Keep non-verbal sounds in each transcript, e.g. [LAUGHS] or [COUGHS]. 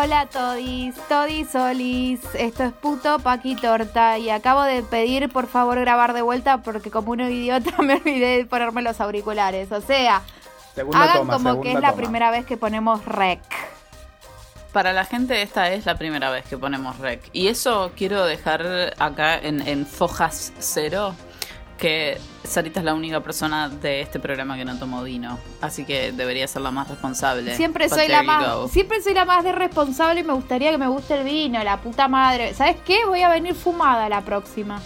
Hola Todis, Todis Olis, esto es puto Paqui Torta y acabo de pedir por favor grabar de vuelta porque como un idiota [LAUGHS] me olvidé de ponerme los auriculares, o sea, Segunda hagan toma, como que es la primera vez que ponemos rec. Para la gente esta es la primera vez que ponemos rec. Y eso quiero dejar acá en, en Fojas Cero, que Sarita es la única persona de este programa que no tomó vino. Así que debería ser la más responsable. Siempre But soy la más, go. siempre soy la más de responsable y me gustaría que me guste el vino, la puta madre. ¿Sabes qué? Voy a venir fumada la próxima.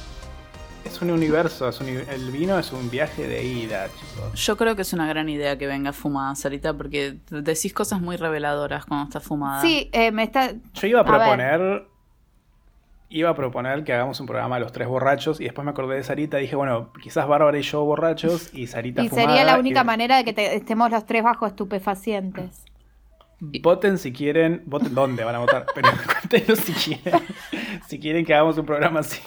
Es un universo, es un- el vino es un viaje de ida, chicos. Yo creo que es una gran idea que venga fumada, Sarita, porque decís cosas muy reveladoras cuando estás fumada. Sí, eh, me está... Yo iba a proponer. Iba a proponer que hagamos un programa los tres borrachos y después me acordé de Sarita y dije, bueno, quizás Bárbara y yo borrachos y Sarita Y fumada. sería la única y- manera de que te- estemos los tres bajo estupefacientes. Voten si quieren, voten dónde van a votar, pero [LAUGHS] cuéntenos si quieren, si quieren que hagamos un programa así.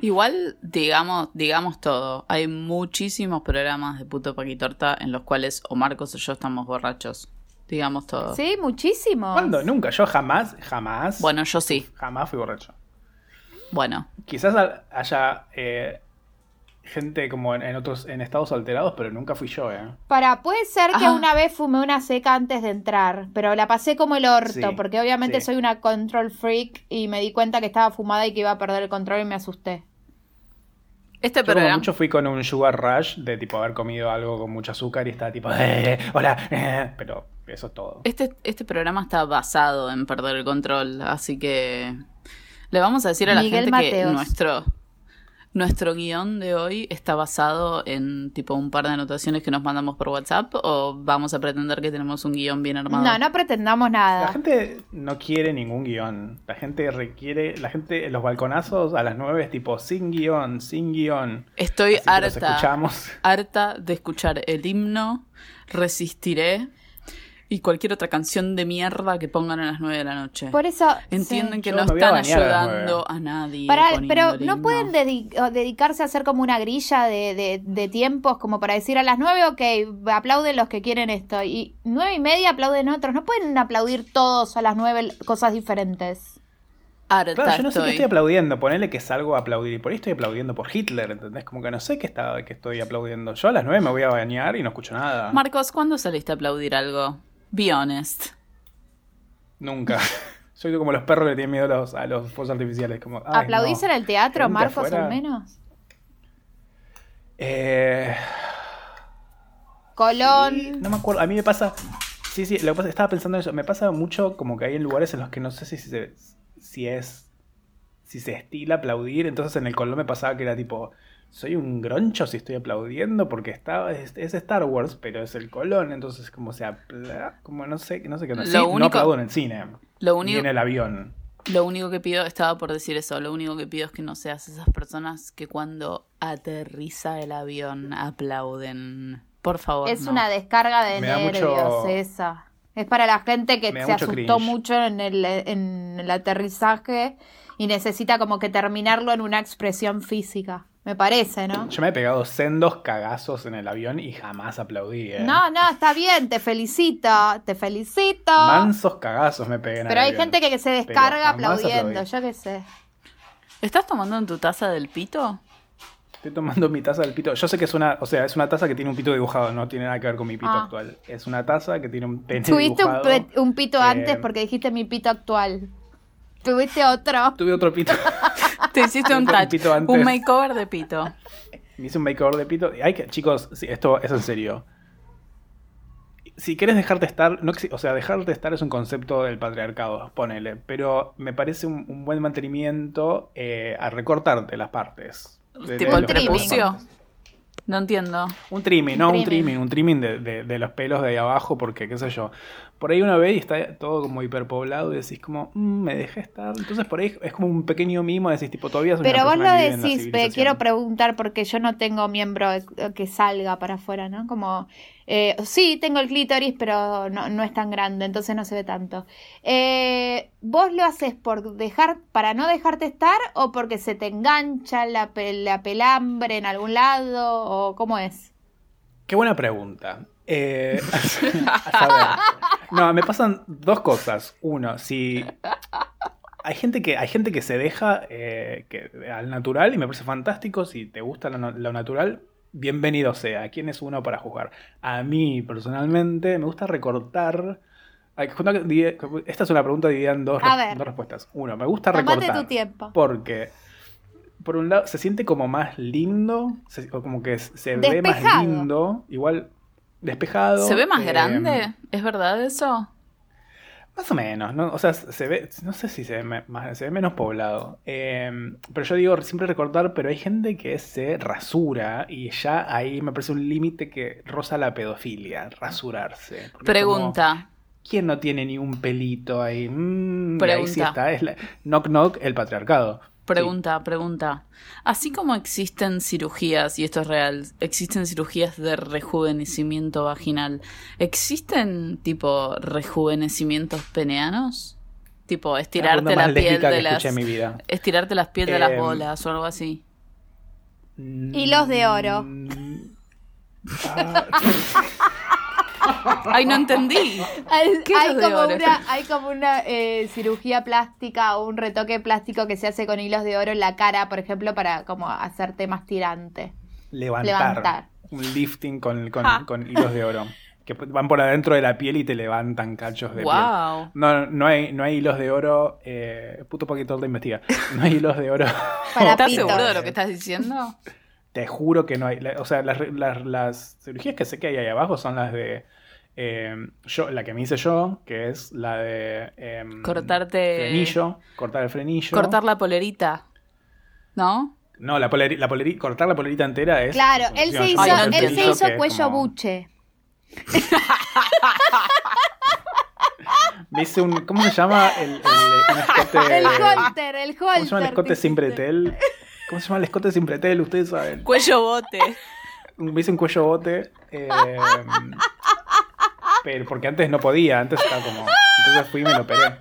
Igual, digamos, digamos todo. Hay muchísimos programas de puto paquitorta en los cuales o Marcos o yo estamos borrachos. Digamos todo. Sí, muchísimo. ¿Cuándo? Nunca, yo jamás, jamás, Bueno, yo sí. jamás fui borracho. Bueno, Quizás ha- haya eh, gente como en, en otros, en estados alterados, pero nunca fui yo, ¿eh? Para, puede ser que Ah. una vez fumé una seca antes de entrar, pero la pasé como el orto, Sí, porque obviamente sí. soy una control freak y me di cuenta que estaba fumada y que iba a perder el control y me asusté. este Yo como mucho fui con un sugar rush de tipo haber comido algo con mucho azúcar y estaba tipo, [LAUGHS] eh, hola, eh, [LAUGHS] pero eso es todo. Este, este programa está basado en perder el control, así que le vamos a decir a la Miguel gente Mateos. que nuestro nuestro guion de hoy está basado en tipo un par de anotaciones que nos mandamos por WhatsApp o vamos a pretender que tenemos un guion bien armado. No, no pretendamos La nada. gente no quiere ningún guion. La gente requiere, la gente en los balconazos a las 9 es tipo sin guion, sin guion. Estoy Así harta. escuchamos. harta de escuchar el himno, resistiré y cualquier otra canción de mierda que pongan a las 9 de la noche. Por eso... Entienden sí. que Yo no están a ayudando a nadie. Poniendo pero no pueden dedicarse a hacer como una grilla de, de- de tiempos como para decir a las nueve, ok, aplauden los que quieren esto y nueve y media aplauden otros. No pueden aplaudir todos a las nueve cosas diferentes. Claro, yo no sé qué estoy. estoy aplaudiendo. Ponele que salgo a aplaudir. Y por ahí estoy aplaudiendo por Hitler, ¿entendés? Como que no sé qué, está, qué estoy aplaudiendo. Yo a las 9 me voy a bañar y no escucho nada. Marcos, ¿cuándo saliste a aplaudir algo? Be honest. Nunca. [LAUGHS] Soy como los perros que le tienen miedo a los, a los fuegos artificiales. Como, ¿Aplaudís no. en el teatro, Marcos, afuera. al menos? Eh, Colón. no me acuerdo. A mí me pasa. Sí, sí, lo que pasa, estaba pensando en eso. Me pasa mucho como que hay en lugares en los que no sé si, se, si es. Si se estila aplaudir. Entonces en el Colón me pasaba que era tipo. Soy un groncho si estoy aplaudiendo porque está, es, es Star Wars, pero es el Colón. Entonces, como se apla- Como no sé, no sé qué. Lo Sí, no aplaudo en el cine. Lo Ni único, en el avión. lo único que pido, estaba por decir eso, lo único que pido es que no seas esas personas que cuando aterriza el avión aplauden. Por favor. Es no. una descarga de Me nervios mucho- esa. Es para la gente que se mucho asustó cringe. mucho en el, en el aterrizaje y necesita como que terminarlo en una expresión física. Me parece, ¿no? Yo me he pegado sendos cagazos en el avión y jamás aplaudí. eh. No, no, está bien, te felicito, te felicito. Mansos cagazos me pegué en el Pero hay avión. gente que, que se descarga aplaudiendo, aplaudí. yo qué sé. ¿Estás tomando en tu taza del pito? Estoy tomando mi taza del pito. Yo sé que es una, o sea, es una taza que tiene un pito dibujado, no tiene nada que ver con mi pito Ah. actual. Es una taza que tiene un pene Tuviste un, dibujado. pe- un pito Eh, antes porque dijiste mi pito actual. Tuviste otro. Tuve otro pito. [LAUGHS] Te hiciste un [LAUGHS] touch, un makeover de pito. Me hice un makeover de pito. Hay que, chicos, sí, esto es en serio. Si quieres dejarte estar, no, o sea, dejarte estar es un concepto del patriarcado, ponele, pero me parece un, un buen mantenimiento eh, a recortarte las partes. De- tipo el prepucio. No entiendo. Un trimming, no Un trimming. un trimming de, de- de los pelos de ahí abajo, porque qué sé yo. Por ahí una vez y está todo como hiperpoblado y decís como, "Mm, me dejé estar. Entonces por ahí es como un pequeño mimo, decís tipo, todavía soy Pero una vos lo decís, pe- civilización". quiero preguntar porque yo no tengo miembro eh, que salga para afuera, ¿no? Como, eh, sí, tengo el clítoris, pero no, es tan grande, entonces no se ve tanto. Eh, ¿Vos lo haces por dejar, para no dejarte estar o porque se te engancha la, pe- la pelambre en algún lado o cómo es? Qué buena pregunta. Eh, [LAUGHS] a. No, me pasan dos cosas. Uno, si hay gente que hay gente que se deja eh, que, al natural y me parece fantástico. Si te gusta lo natural, bienvenido sea. ¿Quién es uno para juzgar? A mí personalmente me gusta recortar. Esta es una pregunta dividida en dos, A res- ver. dos respuestas. Uno, me gusta Tomate recortar. tu tiempo. Porque, por un lado, se siente como más lindo, se- o como que se ve más lindo, igual despejado. ¿Se ve más eh, grande? ¿Es verdad eso? Más o menos, ¿no? O sea, se ve, no sé si se ve, más, se ve menos poblado. Eh, pero yo digo siempre recortar, pero hay gente que se rasura y ya ahí me parece un límite que roza la pedofilia, rasurarse. Como, Pregunta. ¿Quién no tiene ni un pelito ahí? Mm, y ahí sí Pregunta. está, es la- knock knock, el patriarcado. Pregunta, pregunta. Así como existen cirugías, y esto es real, existen cirugías de rejuvenecimiento vaginal, ¿existen tipo rejuvenecimientos peneanos? Tipo estirarte la piel de las escuché en mi vida. estirarte las piel de las Em, bolas o algo así. Hilos de oro. Mm, [LAUGHS] ah, Ay, no entendí. Hay, ¿Qué hay hilos de como una, hay como una eh, cirugía plástica o un retoque plástico que se hace con hilos de oro en la cara, por ejemplo, para como hacerte más tirante. levantar. Levantar. Un lifting con, con- Ja. con hilos de oro. Que van por adentro de la piel y te levantan cachos de piel. Wow. No, no hay, no hay hilos de oro. Eh, puto Paquito te investiga. No hay hilos de oro. [LAUGHS] Para ¿Estás seguro de lo que estás diciendo? Te juro que no hay. O sea, las, las- las cirugías que sé que hay ahí abajo son las de. Eh, yo, la que me hice yo, que es la de. em, Cortarte- Frenillo. Cortar el frenillo. Cortar la polerita. ¿No? No, la poleri- la poleri- cortar la polerita entera es. Claro, él se hizo, Ay, no él se hizo cuello como- buche. [LAUGHS] Me hice un. ¿Cómo se llama? El, el, un escote. El holter, el holter. ¿Cómo se llama el escote te sin bretel? ¿Cómo se llama el escote sin bretel? Ustedes saben. Cuello bote. Me hice un cuello bote. eh, pero porque antes no podía, antes estaba como. Entonces fui y me lo operé.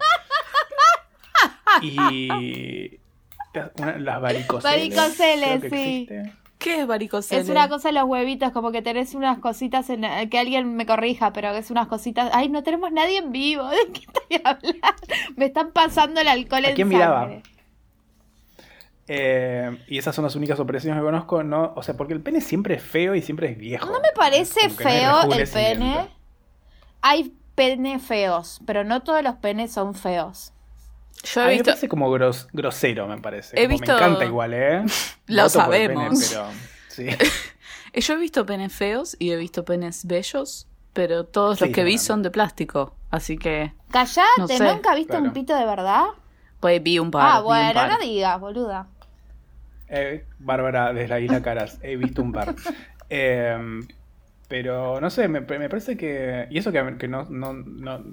Y. una- las varicoceles. Varicoceles, sí. existe. ¿Qué es varicocele? Es una cosa de los huevitos, como que tenés unas cositas en que alguien me corrija, pero que es unas cositas. Ay, no tenemos nadie en vivo. ¿De qué estoy hablando? [LAUGHS] Me están pasando el alcohol ¿A en quién miraba? Eh, y esas son las únicas operaciones que conozco, ¿no? O sea, porque el pene siempre es feo y siempre es viejo. No me parece no feo el pene. Hay pene feos, pero no todos los penes son feos. Yo A he mí me visto. parece como gros- grosero, me parece. He Como visto- Me encanta igual, ¿eh? [LAUGHS] Lo Voto sabemos. pero, sí. [LAUGHS] Yo he visto penes feos y he visto penes bellos, pero todos Sí, los que vi son de plástico. Así que, Callate, No sé, ¿nunca viste claro. un pito de verdad? pues vi un par. ah, bueno, par. no digas, boluda. Eh, Bárbara, desde la isla Caras, he visto un par. [LAUGHS] Eh, pero no sé, me, me parece que. Y eso que, que no, no, no,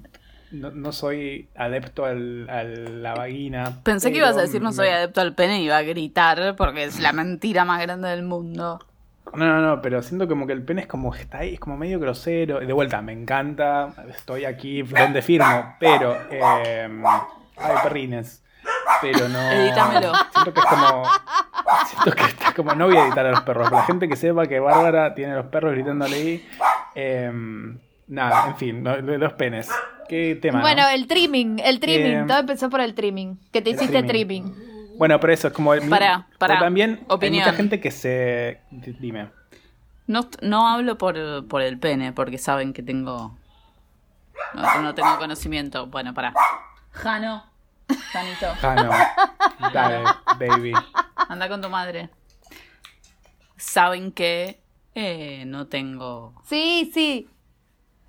no, no soy adepto al, a la vagina. Pensé que ibas a decir no soy me- adepto al pene y iba a gritar porque es la mentira más grande del mundo. No, no, no, pero siento como que el pene es como está ahí, es como medio grosero. De vuelta, me encanta, estoy aquí donde firmo, pero. Eh, ay, perrines. Pero no. Edítamelo. Siento que es como. Siento que está como. No voy a editar a los perros. La gente que sepa que Bárbara tiene a los perros gritándole ahí. eh, nada, en fin, los penes. ¿Qué tema? no? Bueno, el trimming, el trimming. Eh, Todo empezó por el trimming. Que te hiciste trimming. trimming. Bueno, pero eso es como... pará. pero también Opinión. hay mucha gente que se... Dime. No, no hablo por, por el pene, porque saben que tengo. No, no tengo conocimiento. Bueno, pará. Jano. Janito. Ah, no. Dale, baby. Anda con tu madre. Saben que eh, no tengo Sí, sí.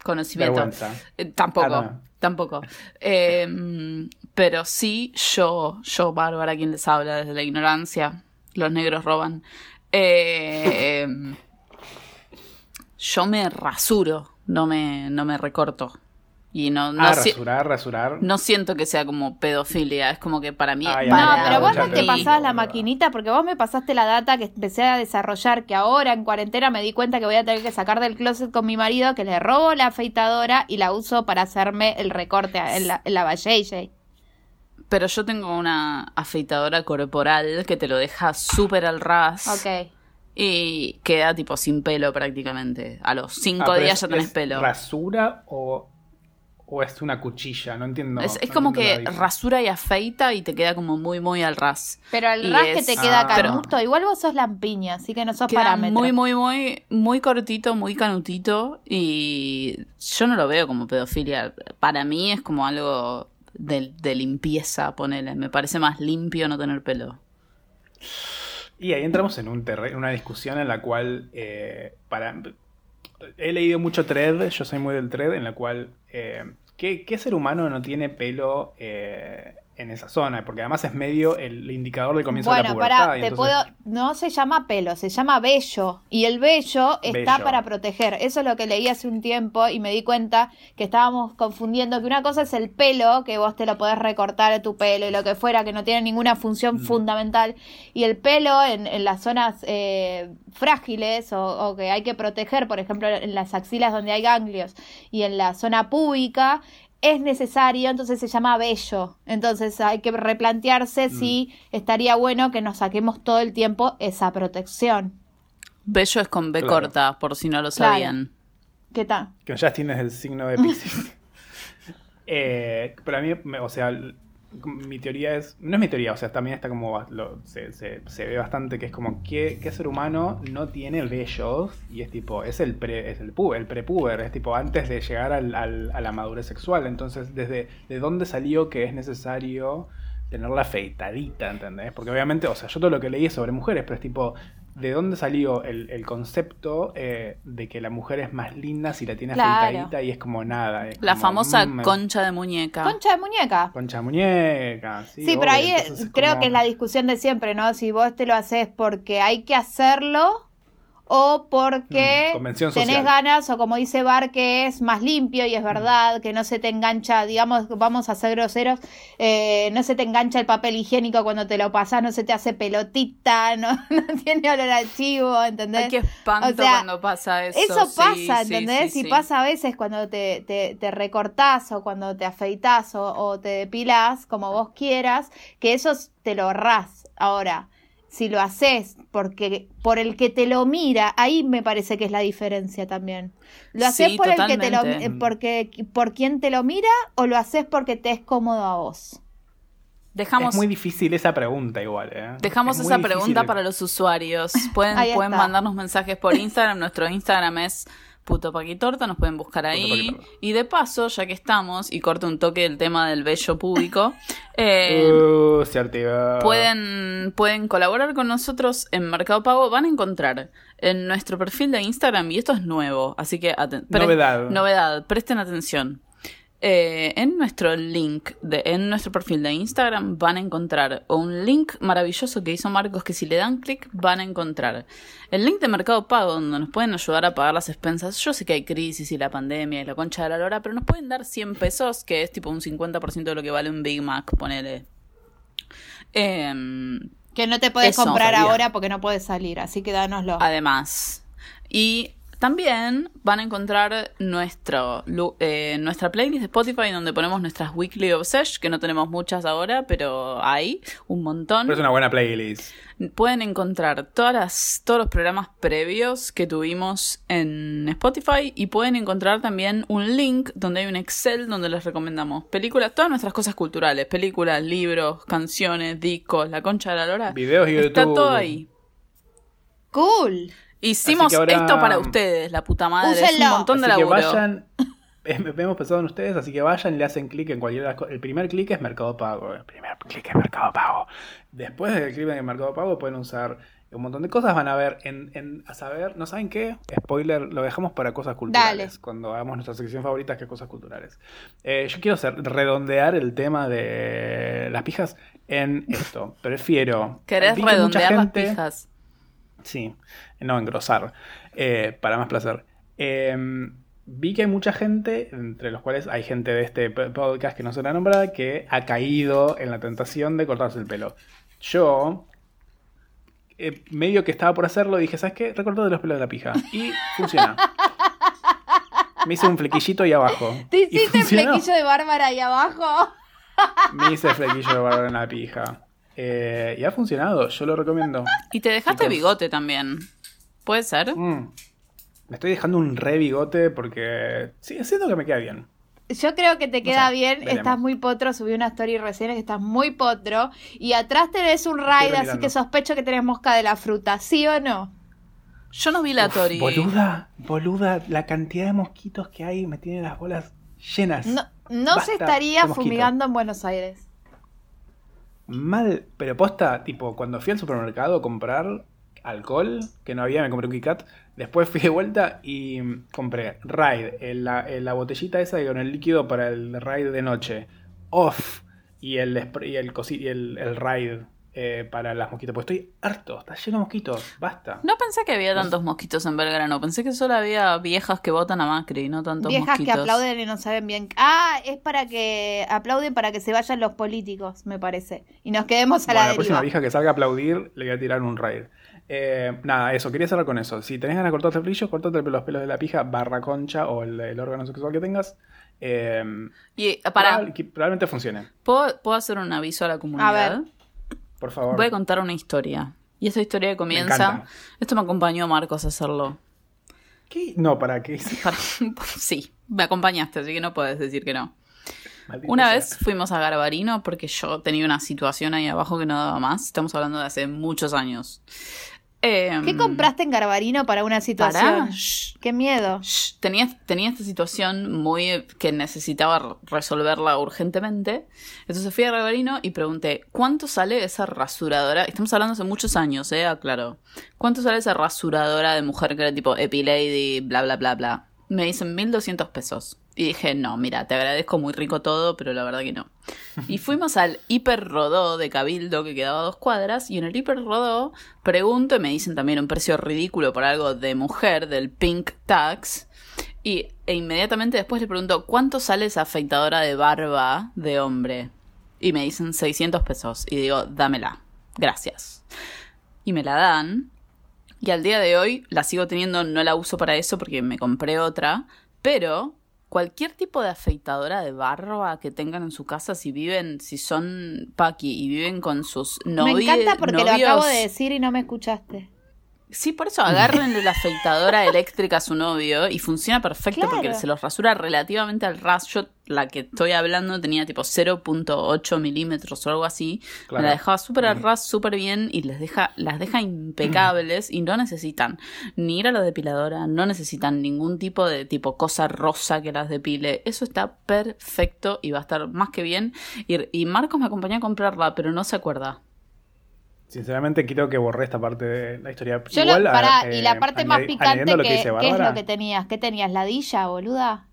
conocimiento. Eh, tampoco, Ah, no. tampoco. Eh, pero sí, yo, yo, Bárbara, quien les habla desde la ignorancia, los negros roban. Eh, yo me rasuro, no me, no me recorto. Y no, no, ah, si- rasurar, rasurar. no siento que sea como pedofilia, es como que para mí... Ay, para No, pero vos no te pasabas la maquinita porque vos me pasaste la data que empecé a desarrollar, que ahora en cuarentena me di cuenta que voy a tener que sacar del closet con mi marido, que le robo la afeitadora y la uso para hacerme el recorte en la, en la valle. Pero yo tengo una afeitadora corporal que te lo deja súper al ras. Ok. Y queda tipo sin pelo prácticamente. A los cinco Ah, días es- ya tenés es pelo. ¿Rasura o, o es una cuchilla? No entiendo. es es no como entiendo que rasura y afeita y te queda como muy, muy al ras. Pero Y ras que te queda Ah. canuto, igual vos sos lampiña, así que no sos Queda parámetro. muy, muy, muy, muy cortito, muy canutito. Y yo no lo veo como pedofilia. Para mí es como algo de, de limpieza, ponele. Me parece más limpio no tener pelo. Y ahí entramos en un una discusión en la cual eh, para he leído mucho thread, yo soy muy del thread, en la cual eh, ¿qué, ser humano no tiene pelo eh, en esa zona? Porque además es medio el indicador del comienzo de la Bueno, pubertad. pará, y te entonces- puedo. No se llama pelo, se llama vello. Y el vello está para proteger. Eso es lo que leí hace un tiempo y me di cuenta que estábamos confundiendo que una cosa es el pelo, que vos te lo podés recortar a tu pelo y lo que fuera, que no tiene ninguna función Mm. fundamental. Y el pelo en, en las zonas eh, frágiles o, o que hay que proteger, por ejemplo, en las axilas donde hay ganglios y en la zona púbica. Es necesario, entonces se llama vello. Entonces hay que replantearse si estaría bueno que nos saquemos todo el tiempo esa protección. Bello es con B Claro. corta, por si no lo Claro. sabían. ¿Qué tal? Que ya tienes el signo de Pisces. [LAUGHS] eh, pero a mí, me- o sea, mi teoría es. No es mi teoría, o sea, también está como. lo- se, se- ve bastante que es como. ¿qué, qué ser humano no tiene vellos? Y es tipo. Es el pre, es el pu- el prepuber, es tipo antes de llegar al- a la madurez sexual. Entonces, ¿desde de dónde salió que es necesario tenerla afeitadita, ¿entendés? Porque obviamente, o sea, yo todo lo que leí es sobre mujeres, pero es tipo. ¿De dónde salió el, el concepto eh, de que la mujer es más linda si la tiene Claro. afeitadita y es como nada? es La como, famosa mm, concha de muñeca. Concha de muñeca. Concha de muñeca. Sí, Sí, pero ahí creo como- que es la discusión de siempre, ¿no? Si vos te lo haces porque hay que hacerlo o porque Mm, tenés ganas o como dice Bar que es más limpio Mm. y es verdad, que no se te engancha, digamos, vamos a ser groseros, eh, no se te engancha el papel higiénico cuando te lo pasás, no se te hace pelotita, [LAUGHS] no, no tiene olor a chivo, ¿entendés? Ay, qué espanto O sea, cuando pasa eso. Eso pasa, sí, ¿entendés? sí, y sí. pasa a veces cuando te, te, te recortás o cuando te afeitás o, o te depilás, como vos quieras, que eso te lo ahorrás. Ahora, si lo haces porque por el que te lo mira, ahí me parece que es la diferencia también. ¿Lo haces Sí, por el que te lo porque por quien te lo mira o lo haces porque te es cómodo a vos? Dejamos, Es muy difícil esa pregunta igual, ¿eh? dejamos Es esa pregunta para los usuarios. Pueden, pueden mandarnos mensajes por Instagram. Nuestro Instagram es puto paquitorta, nos pueden buscar ahí. Y de paso, ya que estamos, y corto un toque del tema del bello público, [LAUGHS] eh, Uh. Pueden, pueden colaborar con nosotros en Mercado Pago. Van a encontrar en nuestro perfil de Instagram, y esto es nuevo, así que Novedad. Novedad, presten atención. Eh, en nuestro link, de, en nuestro perfil de Instagram van a encontrar un link maravilloso que hizo Marcos que si le dan clic van a encontrar el link de Mercado Pago donde nos pueden ayudar a pagar las expensas. Yo sé que hay crisis y la pandemia y la concha de la lora, pero nos pueden dar 100 pesos, que es tipo un 50% de lo que vale un Big Mac, ponele. Em, Que no te puedes comprar ahora porque no puedes salir, así que dánoslo. Además. Y También van a encontrar nuestro, eh, nuestra playlist de Spotify donde ponemos nuestras Weekly Obsession, que no tenemos muchas ahora, pero hay un montón. Pero es una buena playlist. Pueden encontrar todas las, todos los programas previos que tuvimos en Spotify y pueden encontrar también un link donde hay un Excel donde les recomendamos películas, todas nuestras cosas culturales, películas, libros, canciones, discos, la concha de la lora. Videos y Está YouTube. todo ahí. Cool. Hicimos que ahora- esto para ustedes, la puta madre. Es un montón de Así que laburo. vayan. [LAUGHS] eh, Hemos pensado en ustedes, así que vayan y le hacen clic en cualquiera de las co- El primer clic es Mercado Pago. El primer clic es Mercado Pago. Después del clic en Mercado Pago pueden usar un montón de cosas. Van a ver, en, en- a saber, ¿no saben qué? Spoiler, lo dejamos para cosas culturales. Dale. Cuando hagamos nuestra sección favorita, que es cosas culturales. Eh, yo quiero hacer, redondear el tema de las pijas en esto. [LAUGHS] Prefiero. ¿Querés que redondear las pijas? Sí, no, engrosar, eh, para más placer. Eh, vi que hay mucha gente, entre los cuales hay gente de este podcast que no será nombrada, que ha caído en la tentación de cortarse el pelo. Yo, eh, medio que estaba por hacerlo, dije, ¿sabes qué? Recortate los pelos de la pija. Y funciona. Me hice un flequillito ahí abajo. ¿Te hiciste flequillo de Bárbara ahí abajo? [LAUGHS] Me hice flequillo de barba en la pija. Eh, y ha funcionado, yo lo recomiendo. Y te dejaste Chicos. bigote también. ¿Puede ser? Mm. Me estoy dejando un re bigote porque sí, siento que me queda bien. Yo creo que te queda bien, veremos. estás muy potro, subí una story recién que estás muy potro y atrás tenés un raid, así que sospecho que tenés mosca de la fruta, ¿sí o no? Yo no vi la Uf, Tori. Boluda, boluda, la cantidad de mosquitos que hay me tiene las bolas llenas. No, no Basta se estaría fumigando en Buenos Aires. Mal, pero posta, tipo, cuando fui al supermercado a comprar alcohol, que no había, me compré un KitKat, después fui de vuelta y compré Raid, en la, en la botellita esa con el líquido para el Raid de noche, Off, y el, y el, cosi- y el, el Raid eh, para las mosquitos, pues estoy harto, está lleno de mosquitos, basta. No pensé que había tantos mosquitos en Belgrano. Pensé que solo había viejas que votan a Macri y no tantos Viejas mosquitos. que aplauden y no saben bien. Ah, es para que aplauden para que se vayan los políticos, me parece. Y nos quedemos a Bueno, la la deriva. próxima vieja que salga a aplaudir, le voy a tirar un raid. Eh, nada, eso, quería cerrar con eso. Si tenés ganas de cortarte el brillo, cortate los pelos de la pija, barra concha o el, el órgano sexual que tengas. Eh, Y eh, para, probable- que probablemente funcione. ¿puedo, puedo hacer un aviso a la comunidad? ver. Por favor. Voy a contar una historia. Y esta historia comienza. Esto me acompañó Marcos a hacerlo. ¿Qué? No, ¿para qué? [LAUGHS] Para- sí, me acompañaste, así que no puedes decir que no. Maldita Una sea. vez fuimos a Garbarino porque yo tenía una situación ahí abajo que no daba más. Estamos hablando de hace muchos años. Em, ¿Qué compraste en Garbarino para una situación? Shh. Qué miedo. Shh, tenía, tenía esta situación muy eh, que necesitaba re- resolverla urgentemente. Entonces fui a Garbarino y pregunté, ¿cuánto sale esa rasuradora? Estamos hablando hace muchos años, ¿eh? Aclaro. ¿Cuánto sale esa rasuradora de mujer que era tipo Epilady, bla, bla, bla, bla? Me dicen 1200 pesos. Y dije, no, mira, te agradezco muy rico todo, pero la verdad que no. Y fuimos al Hiper Rodó de Cabildo, que quedaba dos cuadras, y en el Hiper Rodó pregunto y me dicen también un precio ridículo por algo de mujer, del Pink Tax. Y e inmediatamente después le pregunto, ¿cuánto sale esa afeitadora de barba de hombre? Y me dicen 600 pesos. Y digo, dámela. Gracias. Y me la dan. Y al día de hoy la sigo teniendo, no la uso para eso porque me compré otra. Pero cualquier tipo de afeitadora de barba que tengan en su casa, si viven, si son paqui y viven con sus novios. me encanta porque lo acabo de decir y no me escuchaste. Sí, por eso agárrenle la afeitadora eléctrica a su novio y funciona perfecto Claro. porque se los rasura relativamente al ras. Yo, la que estoy hablando, tenía tipo 0.8 milímetros o algo así. Claro. Me la dejaba súper al ras, súper bien y les deja, las deja impecables y no necesitan ni ir a la depiladora, no necesitan ningún tipo de tipo cosa rosa que las depile. Eso está perfecto y va a estar más que bien. Y, y Marcos me acompañó a comprarla, pero no se acuerda. Sinceramente, quiero que borré esta parte de la historia. Yo Igual, lo, a- eh, y la parte más picante, que, ¿qué es lo que tenías? ¿Qué tenías? ¿Ladilla, boluda?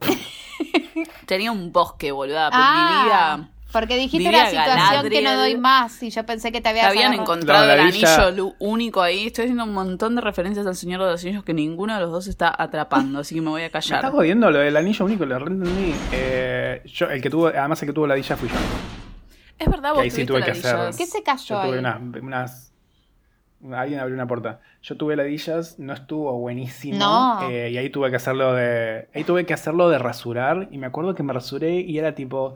[LAUGHS] Tenía un bosque, boluda, pero Ah, porque dijiste una situación que no doy más y yo pensé que te habías Habían agarrado- encontrado No, el la anillo único ahí. Estoy haciendo un montón de referencias al Señor de los Anillos que ninguno de los dos está atrapando, así que me voy a Me está callar. jodiendo lo del anillo único, lo reentendí. Eh, yo, el que tuvo, además el que tuvo la dilla fui yo. Es verdad, Que vos ahí sí tuve que hacer. ¿Qué se cayó Yo tuve ahí? unas, unas- Alguien abrió una puerta. Yo tuve ladillas, no estuvo buenísimo. No. eh, y ahí tuve que hacerlo de. Ahí tuve que hacerlo de rasurar. Y me acuerdo que me rasuré y era tipo.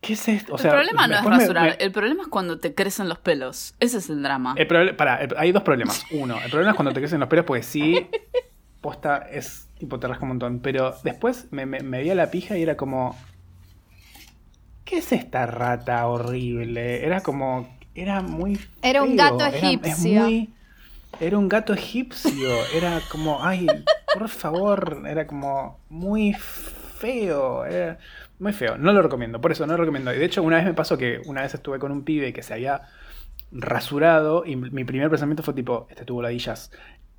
¿Qué es esto? O sea, el problema no es me- rasurar, me- el problema es cuando te crecen los pelos. Ese es el drama. el proble- pará, el- hay dos problemas. Uno, el problema es cuando te crecen los pelos, porque sí, posta es tipo te rasca un montón. Pero después me, me, me veía la pija y era como. ¿Qué es esta rata horrible? Era como. Era muy. Era un feo, gato era- egipcio. muy- era un gato egipcio. Era como. Ay, por favor. Era como. Muy feo. Era muy feo. No lo recomiendo. Por eso no lo recomiendo. Y de hecho, una vez me pasó que una vez estuve con un pibe que se había rasurado y mi primer pensamiento fue tipo, este tuvo ladillas.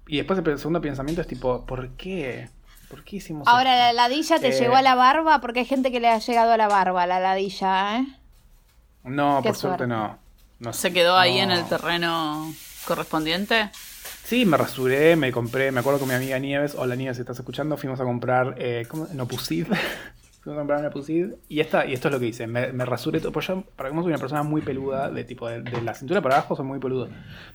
Y después el segundo pensamiento es tipo, ¿por qué? ¿Por qué hicimos Ahora, esto? ¿la ladilla te Eh, llegó a la barba? Porque hay gente que le ha llegado a la barba la ladilla, ¿eh? No, Qué por suerte suerte. no. No ¿Se quedó ahí en el terreno correspondiente? Sí, me rasuré, me compré, me acuerdo con mi amiga Nieves, hola Nieves, si estás escuchando, fuimos a comprar, eh, ¿cómo? Nopusid. [LAUGHS] fuimos a comprar Nopusid. Y, esta, y esto es lo que hice, me, me rasuré todo, pues yo, para como soy una persona muy peluda, de tipo, de, de la cintura para abajo soy muy peludo.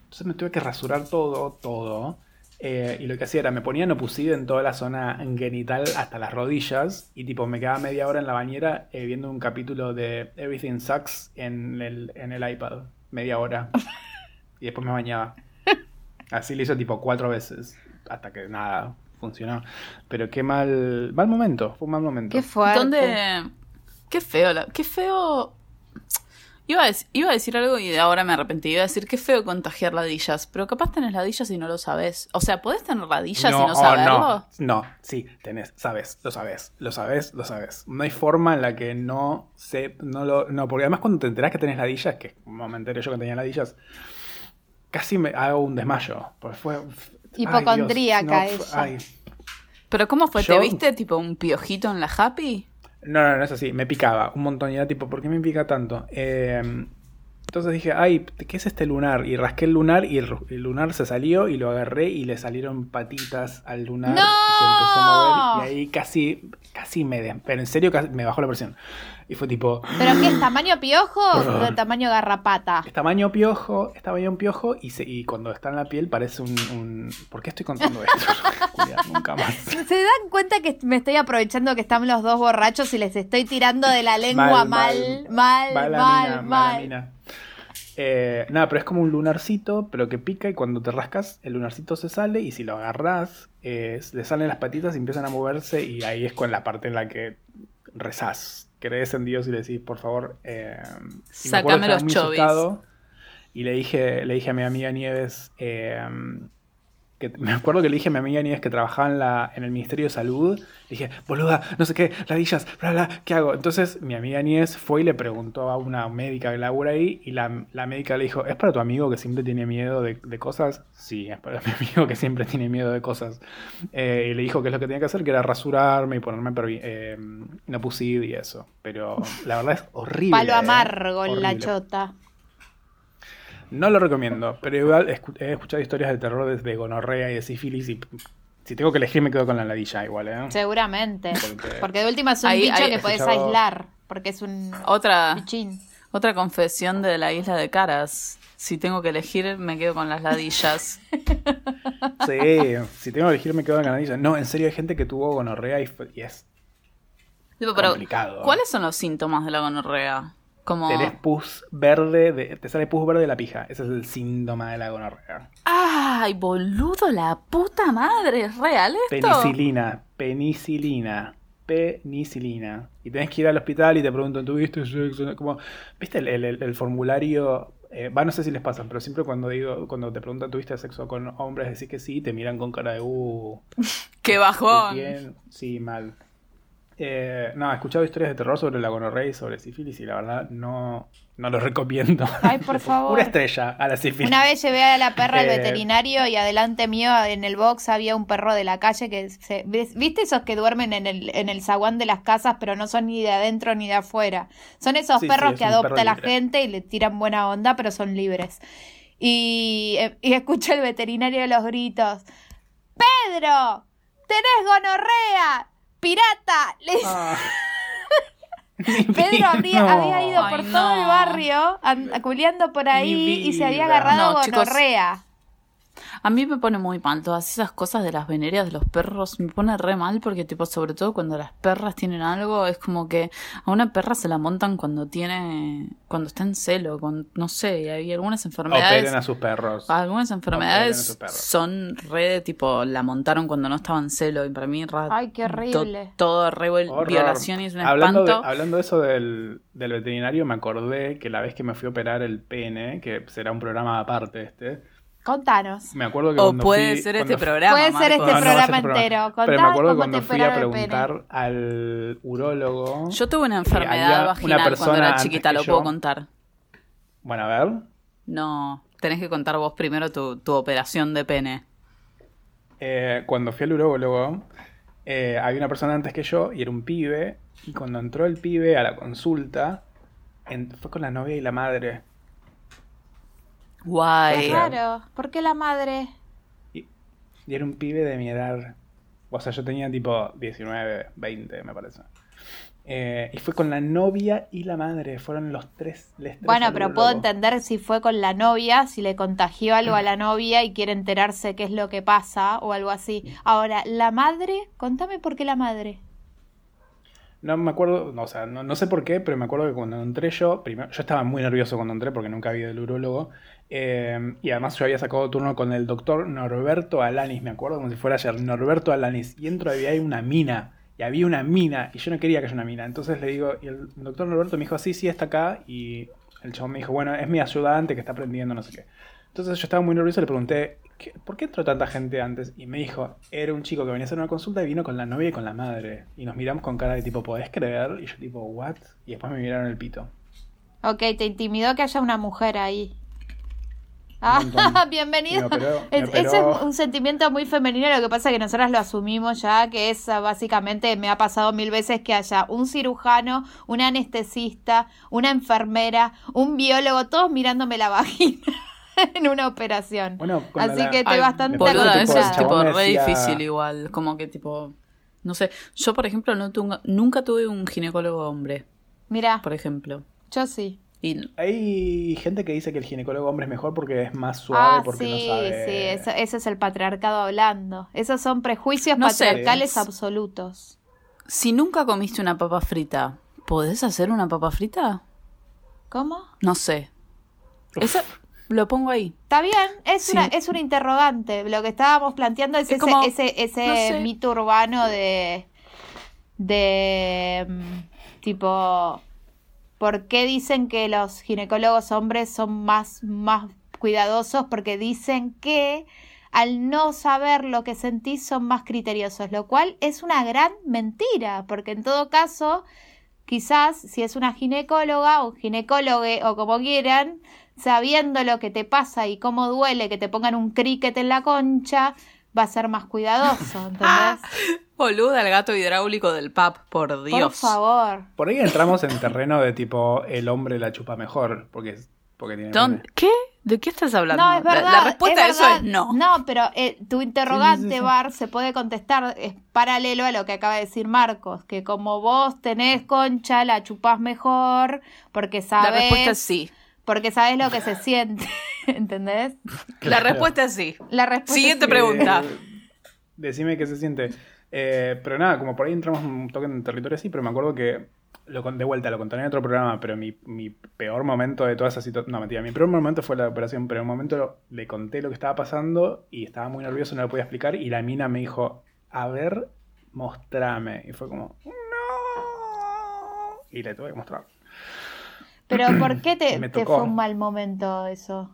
Entonces me tuve que rasurar todo, todo. Eh, y lo que hacía era, me ponía Nopusid en toda la zona genital hasta las rodillas. Y tipo, me quedaba media hora en la bañera eh, viendo un capítulo de Everything Sucks en el, en el iPad. Media hora. Y después me bañaba. Así lo hizo tipo cuatro veces. Hasta que nada, funcionó. Pero qué mal. Mal momento. Fue un mal momento. Qué fuerte. ¿Dónde? Qué feo, la- qué feo. Iba a, dec- iba a decir algo y ahora me arrepentí. Iba a decir qué feo contagiar ladillas, pero capaz tenés ladillas y no lo sabes. O sea, ¿podés tener ladillas y no oh, saberlo? no, no, sí, tenés, sabes, lo sabes, lo sabes, lo sabes. No hay forma en la que no se, no lo, no, porque además cuando te enterás que tenés ladillas, que como me enteré yo que tenía ladillas, casi me hago un desmayo, porque fue, ay, Dios, Hipocondríaca no, ella. ay. ¿Pero cómo fue? ¿Te Yo- viste tipo un piojito en la happy? No, no, no es así. Me picaba un montón y era tipo, ¿por qué me pica tanto? Eh, entonces dije, ay, ¿qué es este lunar? Y rasqué el lunar y el, lunar se salió y lo agarré y le salieron patitas al lunar ¡No! y se empezó a mover y ahí casi, casi me, pero en serio casi me bajó la presión. Y fue tipo, ¿Pero qué es tamaño piojo o tamaño garrapata? es tamaño piojo, es tamaño piojo y, se- y cuando está en la piel parece un... un- ¿Por qué estoy contando esto? [LAUGHS] Julia? Nunca más. [LAUGHS] ¿Se dan cuenta que me estoy aprovechando que están los dos borrachos y les estoy tirando de la lengua mal, mal, mal, mal? Eh, nada, pero es como un lunarcito, pero que pica y cuando te rascas, el lunarcito se sale y si lo agarras, eh, le salen las patitas y empiezan a moverse y ahí es con la parte en la que rezás, crees en Dios y le decís, por favor, eh, y me acuerdo Sácame que estaba los chovis. asustado Y le dije, le dije a mi amiga Nieves, eh, que me acuerdo que le dije a mi amiga Nieves que trabajaba en, la, en el Ministerio de Salud. Le dije, boluda, no sé qué, ladillas, bla, bla, ¿qué hago? Entonces mi amiga Nieves fue y le preguntó a una médica que labura ahí y la, la médica le dijo, ¿es para tu amigo que siempre tiene miedo de, de cosas? Sí, es para mi [LAUGHS] amigo que siempre tiene miedo de cosas. Eh, y le dijo que es lo que tenía que hacer, que era rasurarme y ponerme eh, Inapusid y eso. Pero la verdad es horrible. Palo eh, amargo en la chota. No lo recomiendo, pero igual he escuchado historias de terror desde gonorrea y de sífilis y si tengo que elegir me quedo con la ladilla igual, ¿eh? Seguramente. Porque- Porque de última es un Ahí- bicho ahí- que podés escuchado- aislar. Porque es un Otra, bichín. otra confesión de la isla de caras. Si tengo que elegir, me quedo con las ladillas. [LAUGHS] Sí, si tengo que elegir me quedo con la ladilla. No, en serio hay gente que tuvo gonorrea y, fue- y es Digo, pero, complicado. ¿cuáles son los síntomas de la gonorrea? Como... Tenés pus verde, de- te sale pus verde de la pija. Ese es el síntoma de la gonorrea. ¡Ay, boludo, la puta madre! ¿Es real esto? Penicilina, penicilina, penicilina. Y tenés que ir al hospital y te preguntan, ¿tuviste sexo? Como, ¿viste el, el- el- el formulario? Eh, va, no sé si les pasa, pero siempre cuando digo, cuando te preguntan, ¿tuviste sexo con hombres? Decís que sí, te miran con cara de, uh, [LAUGHS] ¡Qué bajón! bien. Sí, mal. Eh, no, he escuchado historias de terror sobre la gonorrea y sobre sífilis y la verdad no, no lo recomiendo. Ay, por [LAUGHS] favor. Una estrella a la sífilis. Una vez llevé a la perra al Eh, veterinario y adelante mío en el box había un perro de la calle que se... ¿ves- ¿Viste esos que duermen en el, en el zaguán de las casas pero no son ni de adentro ni de afuera? Son esos Sí, sí, perros es que adopta perro la gente y le tiran buena onda pero son libres. Y, eh, y escucho el veterinario de los gritos. ¡Pedro! ¡Tenés gonorrea! ¡Pirata! Le dice- Ah, [LAUGHS] Pedro habría- No. había ido por Ay, todo el barrio, an- culeando por ahí y se había agarrado No, chicos. gonorrea. A mí me pone muy mal todas esas cosas de las venerias de los perros. Me pone re mal porque, tipo, sobre todo cuando las perras tienen algo, es como que a una perra se la montan cuando tiene. cuando está en celo, con, no sé, y hay algunas enfermedades. Operen a sus perros. Algunas enfermedades sus perros. son re de tipo, la montaron cuando no estaba en celo y para mí ra- Ay, qué horrible. to- todo re Horror. violación y es un hablando de, espanto. hablando de eso del, del veterinario, me acordé que la vez que me fui a operar el pene, que será un programa aparte este, Contanos. me acuerdo que O cuando puede fui- ser cuando este programa. Puede ser este no, programa este programa. entero. Contá Pero me acuerdo que cuando te fui a preguntar al urólogo. Yo tuve una enfermedad una vaginal persona cuando era chiquita, lo yo. puedo contar. Bueno, a ver. No, tenés que contar vos primero tu, tu operación de pene. Eh, cuando fui al urólogo, eh, había una persona antes que yo y era un pibe. Y cuando entró el pibe a la consulta, en- fue con la novia y la madre. Guay. Claro. ¿por qué la madre? Y, y era un pibe de mi edad. O sea, yo tenía tipo 19, 20, me parece. Eh, y fue con la novia y la madre. Fueron los tres. les tres Bueno, pero puedo entender si fue con la novia, si le contagió algo a la [CLEARS THROAT] novia y quiere enterarse qué es lo que pasa o algo así. Ahora, la madre, contame por qué la madre. No me acuerdo, no, o sea, no, no sé por qué, pero me acuerdo que cuando entré yo, primero, yo estaba muy nervioso cuando entré porque nunca había ido al urólogo. Eh, y además yo había sacado turno con el doctor Norberto Alanis, me acuerdo como si fuera ayer, Norberto Alanis. Y entro y hay una mina, y había una mina, y yo no quería que haya una mina. Entonces le digo, y el doctor Norberto me dijo, sí, sí, está acá. Y el chabón me dijo, bueno, es mi ayudante que está aprendiendo, no sé qué. Entonces yo estaba muy nervioso y le pregunté, ¿qué- ¿por qué entró tanta gente antes? Y me dijo, era un chico que venía a hacer una consulta y vino con la novia y con la madre. Y nos miramos con cara de tipo, ¿podés creer? Y yo tipo, ¿what? Y después me miraron el pito. Ok, te intimidó que haya una mujer ahí. Ah, [LAUGHS] bienvenido. Me operó- me Es- Ese es un sentimiento muy femenino, lo que pasa es que nosotras lo asumimos ya, que es ah, básicamente, me ha pasado mil veces que haya un cirujano, un anestesista, una enfermera, un biólogo, todos mirándome la [LAUGHS] vagina en una operación. Bueno, con Así la- que estoy Ay, bastante Boluda, eso es tipo re decía- difícil igual. Como que tipo. No sé. Yo, por ejemplo, no tuve- nunca tuve un ginecólogo hombre, Mira, por ejemplo. yo sí. Y Hay gente que dice que el ginecólogo hombre es mejor porque es más suave, Ah, porque sí, no sabe... sí, eso- ese es el patriarcado hablando. Esos son prejuicios No sé. patriarcales absolutos. si nunca comiste una papa frita, ¿podés hacer una papa frita? ¿Cómo? No sé. Eso lo pongo ahí. Está bien, es, Sí. una, es un interrogante. Lo que estábamos planteando es, Es ese, como- ese, ese no sé. mito urbano de. de. mm, tipo. ¿Por qué dicen que los ginecólogos hombres son más, más cuidadosos? Porque dicen que al no saber lo que sentís son más criteriosos, lo cual es una gran mentira, porque en todo caso, quizás si es una ginecóloga o ginecólogo o como quieran, sabiendo lo que te pasa y cómo duele que te pongan un cricket en la concha, va a ser más cuidadoso, [LAUGHS] ¿entendés? Boluda, el gato hidráulico del pap, por Por Dios. favor. Por ahí entramos en terreno de tipo, el hombre la chupa mejor, porque, porque tiene... Don-. ¿Qué? ¿De qué estás hablando? No, es La- verdad. La, respuesta a eso es no. No, pero eh, tu interrogante, Sí, sí, sí, sí. Bar, se puede contestar, es paralelo a lo que acaba de decir Marcos, que como vos tenés concha, la chupás mejor, porque La sabés, respuesta es sí. porque sabés lo que se siente, [LAUGHS] ¿entendés? La respuesta es sí. La respuesta Siguiente es sí. pregunta. Eh, decime qué se siente. Eh, pero nada, como por ahí entramos un toque en territorio así, pero me acuerdo que, lo, de vuelta, lo conté en otro programa, pero mi, mi peor momento de toda esa situación, no mentira, mi peor momento fue la operación, pero en un momento le conté lo que estaba pasando y estaba muy nervioso, no lo podía explicar, y la mina me dijo, a ver, mostrame. Y fue como, no. Y le tuve que mostrar. Pero ¿por qué te, [CLEARS THROAT] te fue un mal momento eso?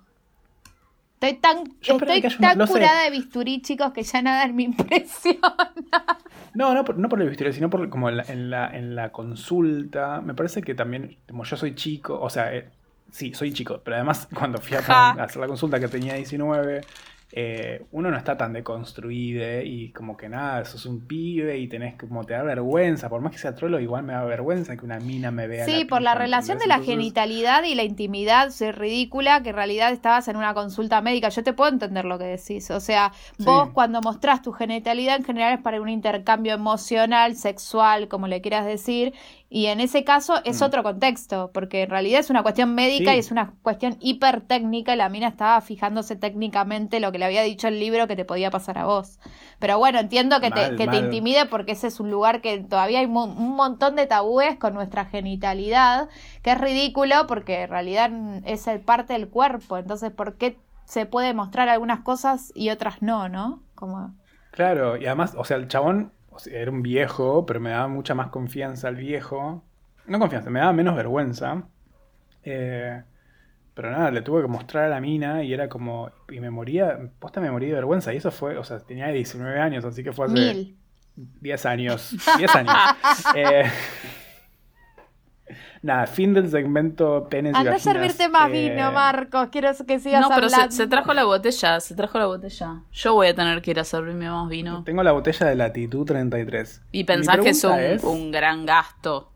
Estoy tan, Yo esperaba estoy que haya una- tan lo sé. curada de bisturí, chicos, que ya nada me [LAUGHS] impresiona. No, no por, no por el vestuario, sino por como en la, en la, en la consulta. Me parece que también, como yo soy chico, o sea, eh, sí, soy chico, pero además cuando fui a, Ja. a hacer la consulta que tenía 19, eh, uno no está tan deconstruido y como que nada, sos un pibe y tenés como te da vergüenza, por más que sea trolo, igual me da vergüenza que una mina me vea. Sí, la por la relación de la Entonces, genitalidad y la intimidad, soy ridícula, que en realidad estabas en una consulta médica. Yo te puedo entender lo que decís. O sea, vos Sí. cuando mostrás tu genitalidad en general es para un intercambio emocional, sexual, como le quieras decir, Y en ese caso es Mm. otro contexto, porque en realidad es una cuestión médica Sí. y es una cuestión hipertécnica y la mina estaba fijándose técnicamente lo que le había dicho el libro que te podía pasar a vos. Pero bueno, entiendo que, te, que te intimide porque ese es un lugar que todavía hay mo- un montón de tabúes con nuestra genitalidad, que es ridículo porque en realidad es el parte del cuerpo. Entonces, ¿por qué se puede mostrar algunas cosas y otras no, no? Como... Claro, y además, o sea, el chabón o sea, era un viejo, pero me daba mucha más confianza el viejo. No confianza, me daba menos vergüenza. Eh, pero nada, le tuve que mostrar a la mina y era como. Y me moría, posta me moría de vergüenza. Y eso fue, o sea, tenía 19 años, así que fue hace Mil. 10 años. 10 años. [LAUGHS] Eh, nada, fin del segmento penes y Anda a vaginas. servirte más Eh, vino, Marcos. Quiero que sigas No, pero se, hablando. se trajo la botella, se trajo la botella. Yo voy a tener que ir a servirme más vino. Tengo la botella de latitud 33. Y pensás que es un, gran gasto.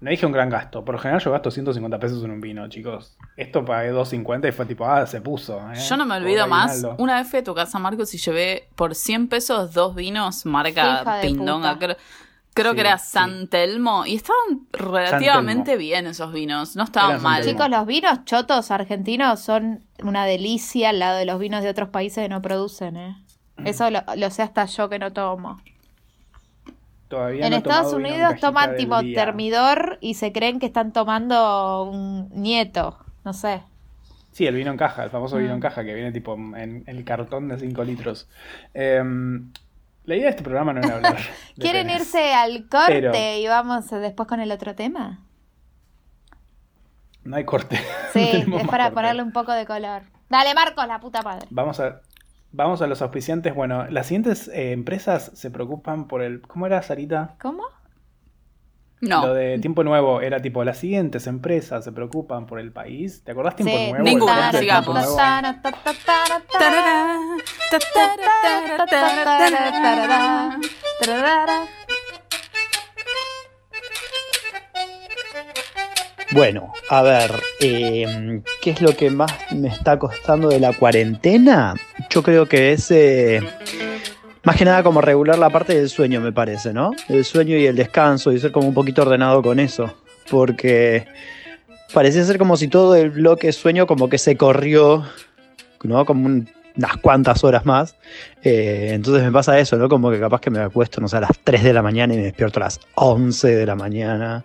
No dije un gran gasto. Por lo general yo gasto 150 pesos en un vino, chicos. Esto pagué 250 y fue tipo, ah, se puso. ¿eh? Yo no me olvido más. aguinaldo. Una vez fui a tu casa, Marcos, y llevé por 100 pesos dos vinos marca Pindonga. Creo, Sí, que era sí. San Telmo. Y estaban relativamente bien esos vinos. No estaban Era mal. Chicos, los vinos chotos argentinos son una delicia al lado de los vinos de otros países que no producen, ¿eh? Eso lo, lo sé hasta yo que no tomo. Todavía en no Estados en Unidos toman tipo día. termidor y se creen que están tomando un nieto, no sé. Sí, el vino en caja, el famoso vino Mm. en caja que viene tipo en el cartón de 5 litros. Em, la idea de este programa no era hablar. [LAUGHS] ¿Quieren irse al corte Pero- y vamos después con el otro tema? No hay corte. [LAUGHS] Sí, No es para corte. ponerle un poco de color. Dale, Marcos, la puta madre. Vamos a, vamos a los auspiciantes. Bueno, las siguientes eh, empresas se preocupan por el. ¿Cómo era, Sarita? ¿Cómo? No. Lo de Tiempo Nuevo era tipo, las siguientes empresas se preocupan por el país. ¿Te acordás Tiempo Sí. Nuevo? Ninguna, sigamos. Bueno, a ver, eh, ¿qué es lo que más me está costando de la cuarentena? Yo creo que es eh, más que nada como regular la parte del sueño, me parece, ¿no? El sueño y el descanso y ser como un poquito ordenado con eso. Porque parecía ser como si todo el bloque sueño como que se corrió, ¿no? Como un- unas cuantas horas más. Eh, entonces me pasa eso, ¿no? Como que capaz que me acuesto, no sé, a las 3 de la mañana y me despierto a las 11 de la mañana.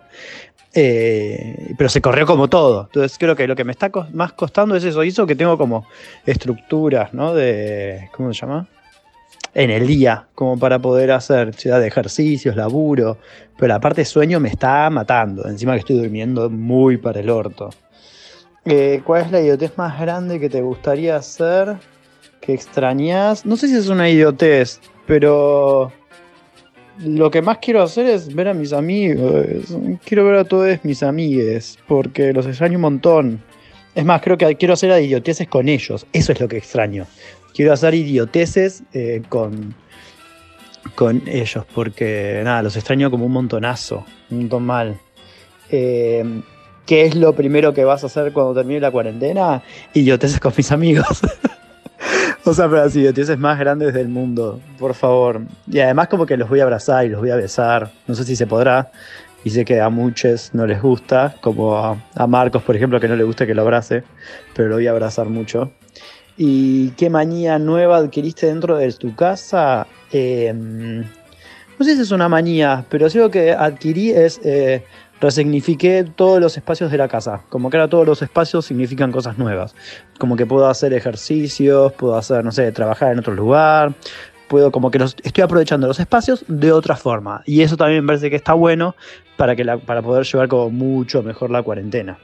Eh, pero se corrió como todo. Entonces creo que lo que me está más costando es eso. Hizo que tengo como estructuras, ¿no? De. ¿Cómo se llama? En el día, como para poder hacer ciudad de ejercicios, laburo. Pero la parte sueño me está matando. Encima que estoy durmiendo muy para el orto. Eh, ¿Cuál es la idiotez más grande que te gustaría hacer? Que extrañas. No sé si es una idiotez, pero lo que más quiero hacer es ver a mis amigos. Quiero ver a todos mis amigues, porque los extraño un montón. Es más, creo que quiero hacer idioteces con ellos. Eso es lo que extraño. Quiero hacer idioteces eh, con, con ellos, porque nada, los extraño como un montonazo, un montón mal. Eh, ¿Qué es lo primero que vas a hacer cuando termine la cuarentena? Idioteces con mis amigos. [LAUGHS] O sea, pero las idioteces más grandes del mundo, por favor. Y además como que los voy a abrazar y los voy a besar. No sé si se podrá. Y sé que a muchos no les gusta, como a, a Marcos, por ejemplo, que no le gusta que lo abrace, pero lo voy a abrazar mucho. ¿Y qué manía nueva adquiriste dentro de tu casa? Eh, no sé si es una manía, pero sí lo que adquirí es... eh, resignifiqué todos los espacios de la casa. Como que ahora todos los espacios significan cosas nuevas. Como que puedo hacer ejercicios, puedo hacer, no sé, trabajar en otro lugar. Puedo como que los, estoy aprovechando los espacios de otra forma. Y eso también me parece que está bueno para, que para poder llevar como mucho mejor la cuarentena.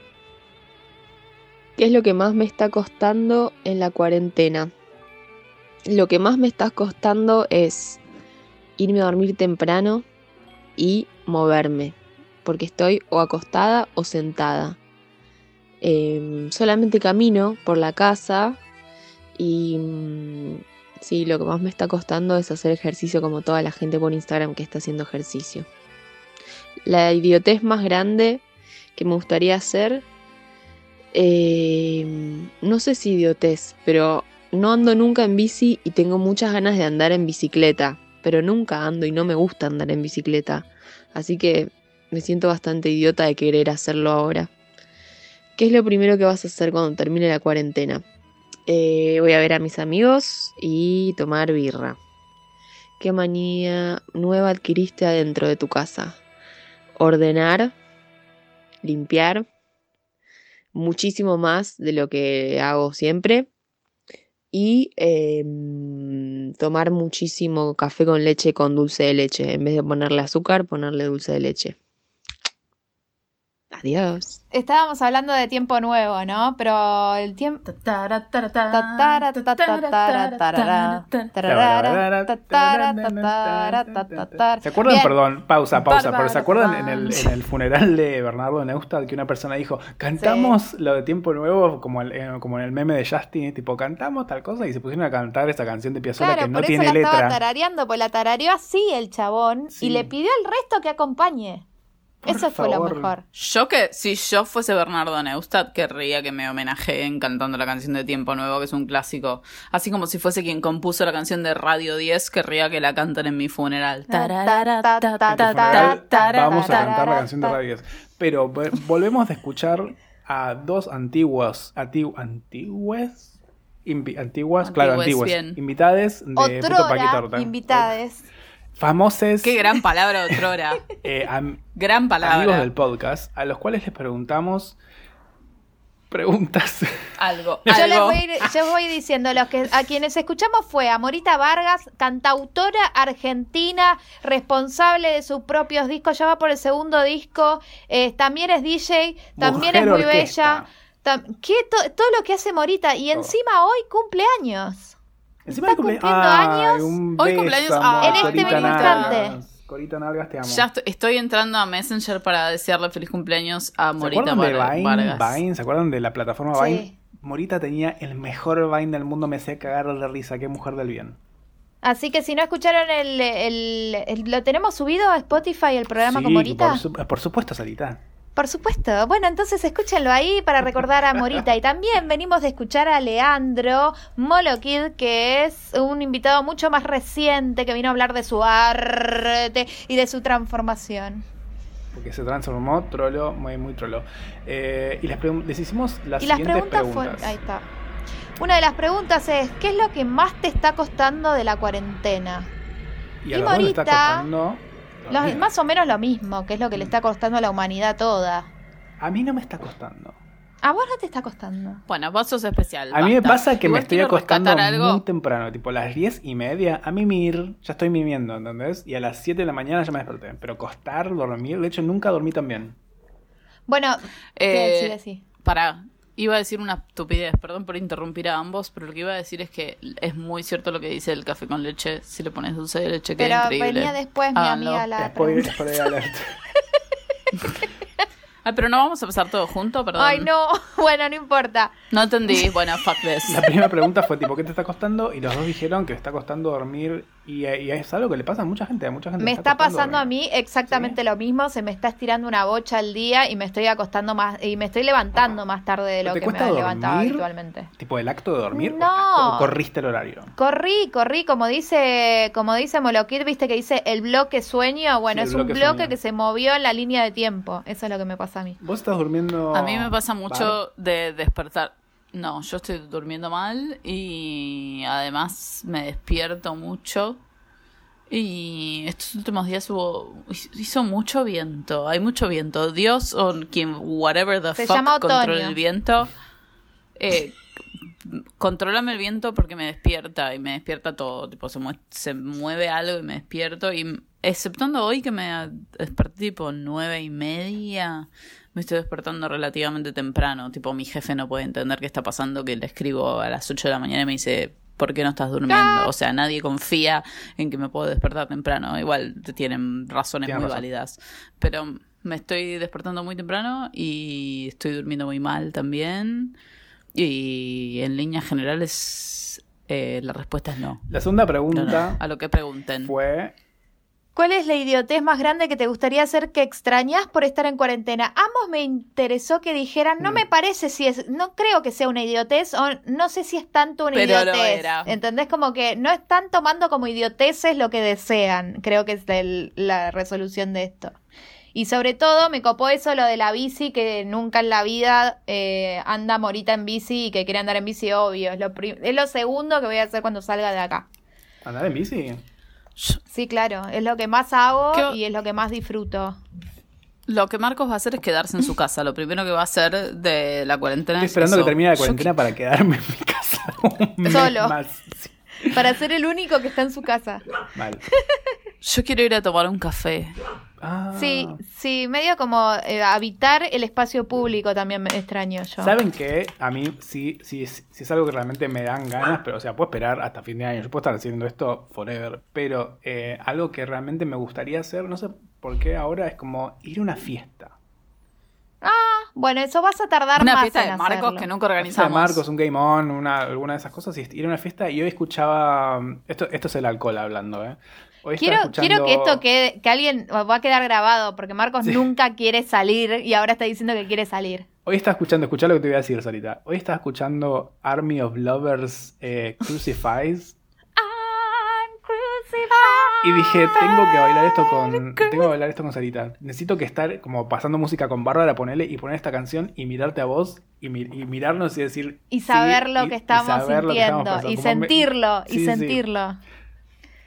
¿Qué es lo que más me está costando en la cuarentena? Lo que más me está costando es irme a dormir temprano y moverme, porque estoy o acostada o sentada. Em, solamente camino por la casa y mm, sí, lo que más me está costando es hacer ejercicio como toda la gente por Instagram que está haciendo ejercicio. La idiotez más grande que me gustaría hacer eh, no sé si idiotez, pero no ando nunca en bici y tengo muchas ganas de andar en bicicleta, pero nunca ando y no me gusta andar en bicicleta. Así que Me siento bastante idiota de querer hacerlo ahora. ¿Qué es lo primero que vas a hacer cuando termine la cuarentena? Eh, voy a ver a mis amigos y tomar birra. ¿Qué manía nueva adquiriste adentro de tu casa? Ordenar, limpiar, muchísimo más de lo que hago siempre. Y em, tomar muchísimo café con leche con dulce de leche. En vez de ponerle azúcar, ponerle dulce de leche. Adiós. Estábamos hablando de tiempo nuevo, ¿no? Pero el tiempo... ¿Se acuerdan, Bien. perdón, pausa, pausa, pero ¿se acuerdan en el, en el funeral de Bernardo Neustadt que una persona dijo, cantamos lo de Tiempo Nuevo como, el- eh, como en el meme de Justin, tipo, cantamos tal cosa y se pusieron a cantar esa canción de Piazzolla Claro, que no por eso tiene la estaba tarareando, pues la tarareó así el chabón Sí. y le pidió al resto que acompañe. Por eso fue lo favor. mejor. Yo que, si yo fuese Bernardo Neustadt, querría que me homenajeen cantando la canción de Tiempo Nuevo, que es un clásico. Así como si fuese quien compuso la canción de Radio 10, querría que la canten en mi funeral. Vamos a cantar la canción de Radio 10. Pero vo- volvemos a escuchar a dos antigu- antiguas, Invi- antiguas, claro, antiguas, invitades de Puto Paqui Otrora, Torta. invitades. Famoses Qué gran palabra, otrora. [LAUGHS] eh, Gran palabra. amigos del podcast, a los cuales les preguntamos preguntas. [LAUGHS] Algo. Yo les voy, a ir- yo voy diciendo, los que, a quienes escuchamos fue a Morita Vargas, cantautora argentina, responsable de sus propios discos, ya va por el segundo disco, eh, también es DJ, también Mujer es muy orquesta. bella. tam- ¿qué? To- todo lo que hace Morita y encima hoy cumple años. Encima Está de cumple- cumpliendo Ay, años. un Hoy beso, cumpleaños, amor, En este Corita mismo Nalgas. instante. Corita Nalgas, te amo. Ya estoy, estoy entrando a Messenger para desearle feliz cumpleaños a ¿Se Morita acuerdan de Vine? Vargas. Vine? ¿Se acuerdan de la plataforma Sí. Vine? Morita tenía el mejor Vine del mundo, me hacía cagar de risa, qué mujer del bien. Así que si no escucharon el, el- el- lo tenemos subido a Spotify el programa Sí, con Morita. Por, su- por supuesto, Sarita. Por supuesto. Bueno, entonces escúchenlo ahí para recordar a Morita. Y también venimos de escuchar a Leandro Molokid, que es un invitado mucho más reciente que vino a hablar de su arte y de su transformación. Porque se transformó, trolo, muy, muy trolo. Eh, y les, hicimos las y las siguientes preguntas. Ahí está. Una de las preguntas es, ¿qué es lo que más te está costando de la cuarentena? Y está Morita- costando más o menos lo mismo, que es lo que le está costando a la humanidad toda. A mí no me está costando. A vos no te está costando. Bueno, vos sos especial. A mí me pasa que me estoy acostando algo. muy temprano, tipo las 10 y media. A mimir, ya estoy mimiendo, ¿entendés? Y a las 7 de la mañana ya me desperté. Pero costar, dormir, de hecho nunca dormí tan bien. Bueno, Eh, sí, sí, sí. Para, iba a decir una estupidez, perdón por interrumpir a ambos, pero lo que iba a decir es que es muy cierto lo que dice el café con leche. Si le pones dulce de leche, Pero queda increíble. venía después mi Háganlo. amiga la Spoiler, spoiler alert. Ay, pero no vamos a pasar todo junto, perdón. Ay, no. [LAUGHS] Bueno, no importa. No entendí. Bueno, fuck this. La primera pregunta fue tipo, ¿qué te está costando? Y los dos dijeron que le está costando dormir. Y, y es algo que le pasa a mucha gente. A mucha gente Me está pasando a mí exactamente lo mismo. Se me está estirando una bocha al día y me estoy acostando más y me estoy levantando más tarde de lo ¿Te que me levantaba habitualmente. Tipo, el acto de dormir. No. ¿O corriste el horario? Corrí, corrí, como dice, como dice Molokid, viste que dice el bloque sueño. Bueno, Sí, es un bloque sueño. que se movió en la línea de tiempo. Eso es lo que me pasa a mí. ¿Vos estás durmiendo? A mí me pasa mucho de despertar. No, yo estoy durmiendo mal y además me despierto mucho. Y estos últimos días hubo hizo mucho viento, hay mucho viento. Dios o quien whatever the Se fuck controla el viento. Eh, contrólame el viento porque me despierta y me despierta todo. Tipo, se, mue- se mueve algo y me despierto. Y exceptuando hoy que me desperté tipo nueve y media, me estoy despertando relativamente temprano. Tipo, mi jefe no puede entender qué está pasando, que le escribo a las 8 de la mañana y me dice, ¿por qué no estás durmiendo? O sea, nadie confía en que me puedo despertar temprano. Igual te tienen razones muy razón. válidas. Pero me estoy despertando muy temprano y estoy durmiendo muy mal también. Y en líneas generales, eh, la respuesta es no. La segunda No, pregunta no, a lo que pregunten. fue... ¿Cuál es la idiotez más grande que te gustaría hacer que extrañas por estar en cuarentena? Ambos me interesó que dijeran, no Mm. me parece si es, no creo que sea una idiotez o no sé si es tanto una Pero lo idiotez. era. ¿Entendés? Como que no están tomando como idioteces lo que desean. Creo que es el- la resolución de esto. Y sobre todo me copó eso lo de la bici, que nunca en la vida eh, anda Morita en bici y que quiere andar en bici, obvio. Es lo, es lo segundo que voy a hacer cuando salga de acá. ¿Andar en bici? Sí, claro, es lo que más hago ¿Qué- y es lo que más disfruto. Lo que Marcos va a hacer es quedarse en su [LAUGHS] casa. Lo primero que va a hacer de la cuarentena Estoy es esperando eso. que termine la Yo cuarentena para quedarme en mi casa un mes Solo. más. Para ser el único que está en su casa. mal. [LAUGHS] Yo quiero ir a tomar un café. Ah. Sí, sí, medio como eh, habitar el espacio público también me extraño yo. ¿Saben qué? A mí sí, sí, es- sí es algo que realmente me dan ganas, pero o sea, puedo esperar hasta fin de año. Yo puedo estar haciendo esto forever, pero eh, algo que realmente me gustaría hacer, no sé por qué ahora, es como ir a una fiesta. Ah, bueno, eso vas a tardar Una más fiesta en de Marcos hacerlo. que nunca Una fiesta de organizamos. Marcos, un Game On, una, alguna de esas cosas, y ir a una fiesta. Y hoy escuchaba. um, Esto, esto es el alcohol hablando, ¿eh? Quiero, escuchando- quiero que esto quede, que alguien va a quedar grabado, porque Marcos nunca quiere salir y ahora está diciendo que quiere salir. Hoy estaba escuchando, escuchá lo que te voy a decir, Sarita. Hoy estaba escuchando Army of Lovers eh, Crucifies. Y dije, tengo que bailar esto con. Tengo que bailar esto con Sarita. Necesito que estar como pasando música con Bárbara, ponerle y poner esta canción y mirarte a vos y, mi- y mirarnos y decir. Y sí, saber lo que y estamos saber lo que estamos sintiendo, y me- sentirlo, Sí, y sí.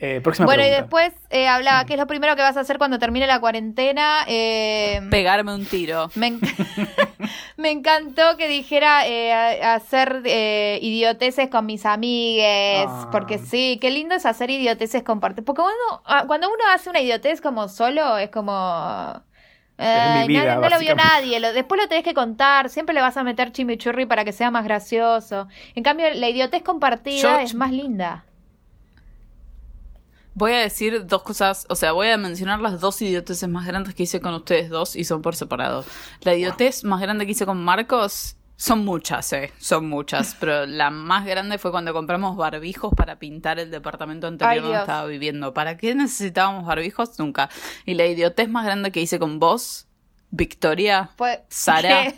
Eh, próxima Bueno, y después eh, hablaba, ¿qué es lo primero que vas a hacer cuando termine la cuarentena? Eh, Pegarme un tiro. me, enc- [LAUGHS] me encantó que dijera eh, hacer eh, idioteces con mis amigues, Ah. porque sí, qué lindo es hacer idioteces compartir. Porque cuando, ah, cuando uno hace una idiotez como solo, es como... Ay, vida, nadie- no lo vio nadie, lo- después lo tenés que contar, siempre le vas a meter chimichurri para que sea más gracioso. En cambio, la idiotez compartida Yo- es más linda. Voy a decir dos cosas, o sea, voy a mencionar las dos idioteces más grandes que hice con ustedes dos y son por separado. La idiotez más grande que hice con Marcos son muchas, eh, son muchas, [LAUGHS] pero la más grande fue cuando compramos barbijos para pintar el departamento anterior Ay, donde Dios. estaba viviendo. ¿Para qué necesitábamos barbijos? Nunca. Y la idiotez más grande que hice con vos, Victoria, Sara,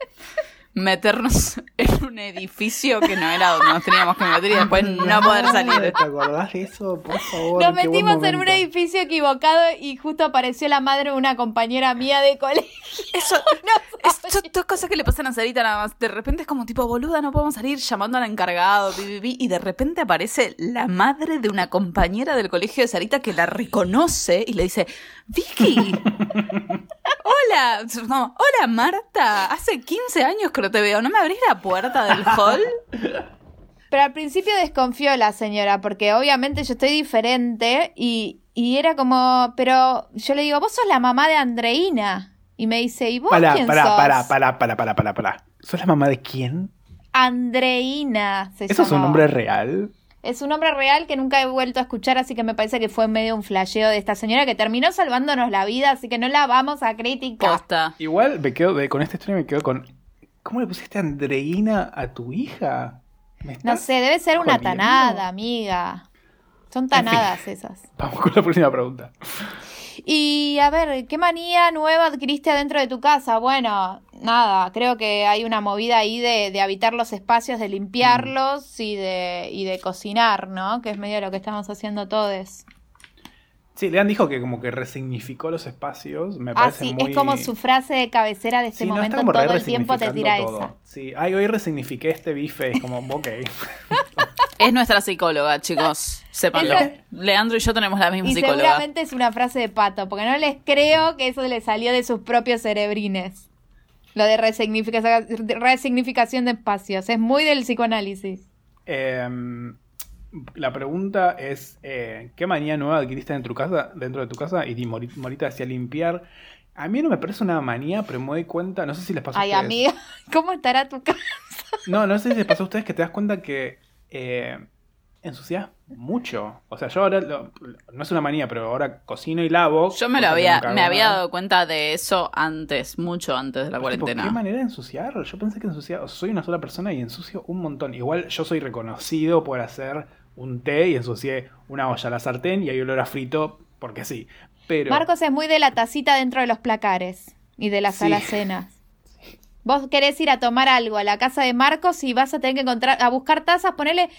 [LAUGHS] meternos [LAUGHS] en un edificio que no era donde nos teníamos que meter y después no poder salir. ¿Te acordás de eso? Por favor. Nos metimos en un edificio equivocado y justo apareció la madre de una compañera mía de colegio. Eso, [LAUGHS] es son dos cosas que le pasan a Sarita nada más. De repente es como tipo, boluda, no podemos salir llamando al encargado, y de repente aparece la madre de una compañera del colegio de Sarita que la reconoce y le dice, Vicky, hola, no, hola Marta, hace 15 años que no te veo, ¿no me abrís la puerta del hall? Pero al principio desconfió la señora, porque obviamente yo estoy diferente y, y era como, pero yo le digo, vos sos la mamá de Andreina. Y me dice, ¿y vos Pará, quién pará, sos? pará, pará, pará, pará, pará, pará. ¿Sos la mamá de quién? Andreina se ¿Eso es un nombre real? Es un nombre real que nunca he vuelto a escuchar, así que me parece que fue medio un flasheo de esta señora que terminó salvándonos la vida, así que no la vamos a criticar. Posta. Igual me quedo de- con esta historia me quedo con. ¿Cómo le pusiste Andreina a tu hija? ¿Me No sé, debe ser una jodiendo? tanada, amiga. Son tanadas esas. [LAUGHS] Vamos con la próxima pregunta. Y a ver, ¿qué manía nueva adquiriste adentro de tu casa? Bueno, nada, creo que hay una movida ahí de, de habitar los espacios, de limpiarlos y, de, y de cocinar, ¿no? Que es medio lo que estamos haciendo todos. Sí, Lean dijo que como que resignificó los espacios. Me Ah, parece sí, muy... es como su frase de cabecera de este Sí, no, está momento, re todo el tiempo te tira esa. todo. Sí, ay, hoy resignifiqué este bife. Es como, ok. [LAUGHS] Es nuestra psicóloga, chicos, sépanlo. Leandro y yo tenemos la misma Y psicóloga. seguramente es una frase de pato, porque no les creo que eso le salió de sus propios cerebrines. Lo de resignifica- resignificación de espacios. Es muy del psicoanálisis. Em, la pregunta es, eh, ¿qué manía nueva adquiriste dentro de tu casa? Dentro de tu casa? Y di- Morita decía limpiar. A mí no me parece una manía, pero me doy cuenta, no sé si les pasó a Ay, ustedes. amiga, [LAUGHS] ¿cómo estará tu casa? No, no sé si les pasó a ustedes que te das cuenta que eh, ensucias mucho. O sea, yo ahora, lo- no es una manía, pero ahora cocino y lavo. Yo me lo había, me había dado cuenta de eso antes, mucho antes de la Pero, tipo, ¿Qué cuarentena. manera de ensuciar? Yo pensé que ensuciaba. o sea, soy una sola persona y ensucio un montón. Igual yo soy reconocido por hacer un té y ensucié una olla a la sartén y hay olor a frito porque sí. Pero. Marcos es muy de la tacita dentro de los placares y de las Sí. alacenas. Vos querés ir a tomar algo a la casa de Marcos y vas a tener que encontrar, a buscar tazas, ponele,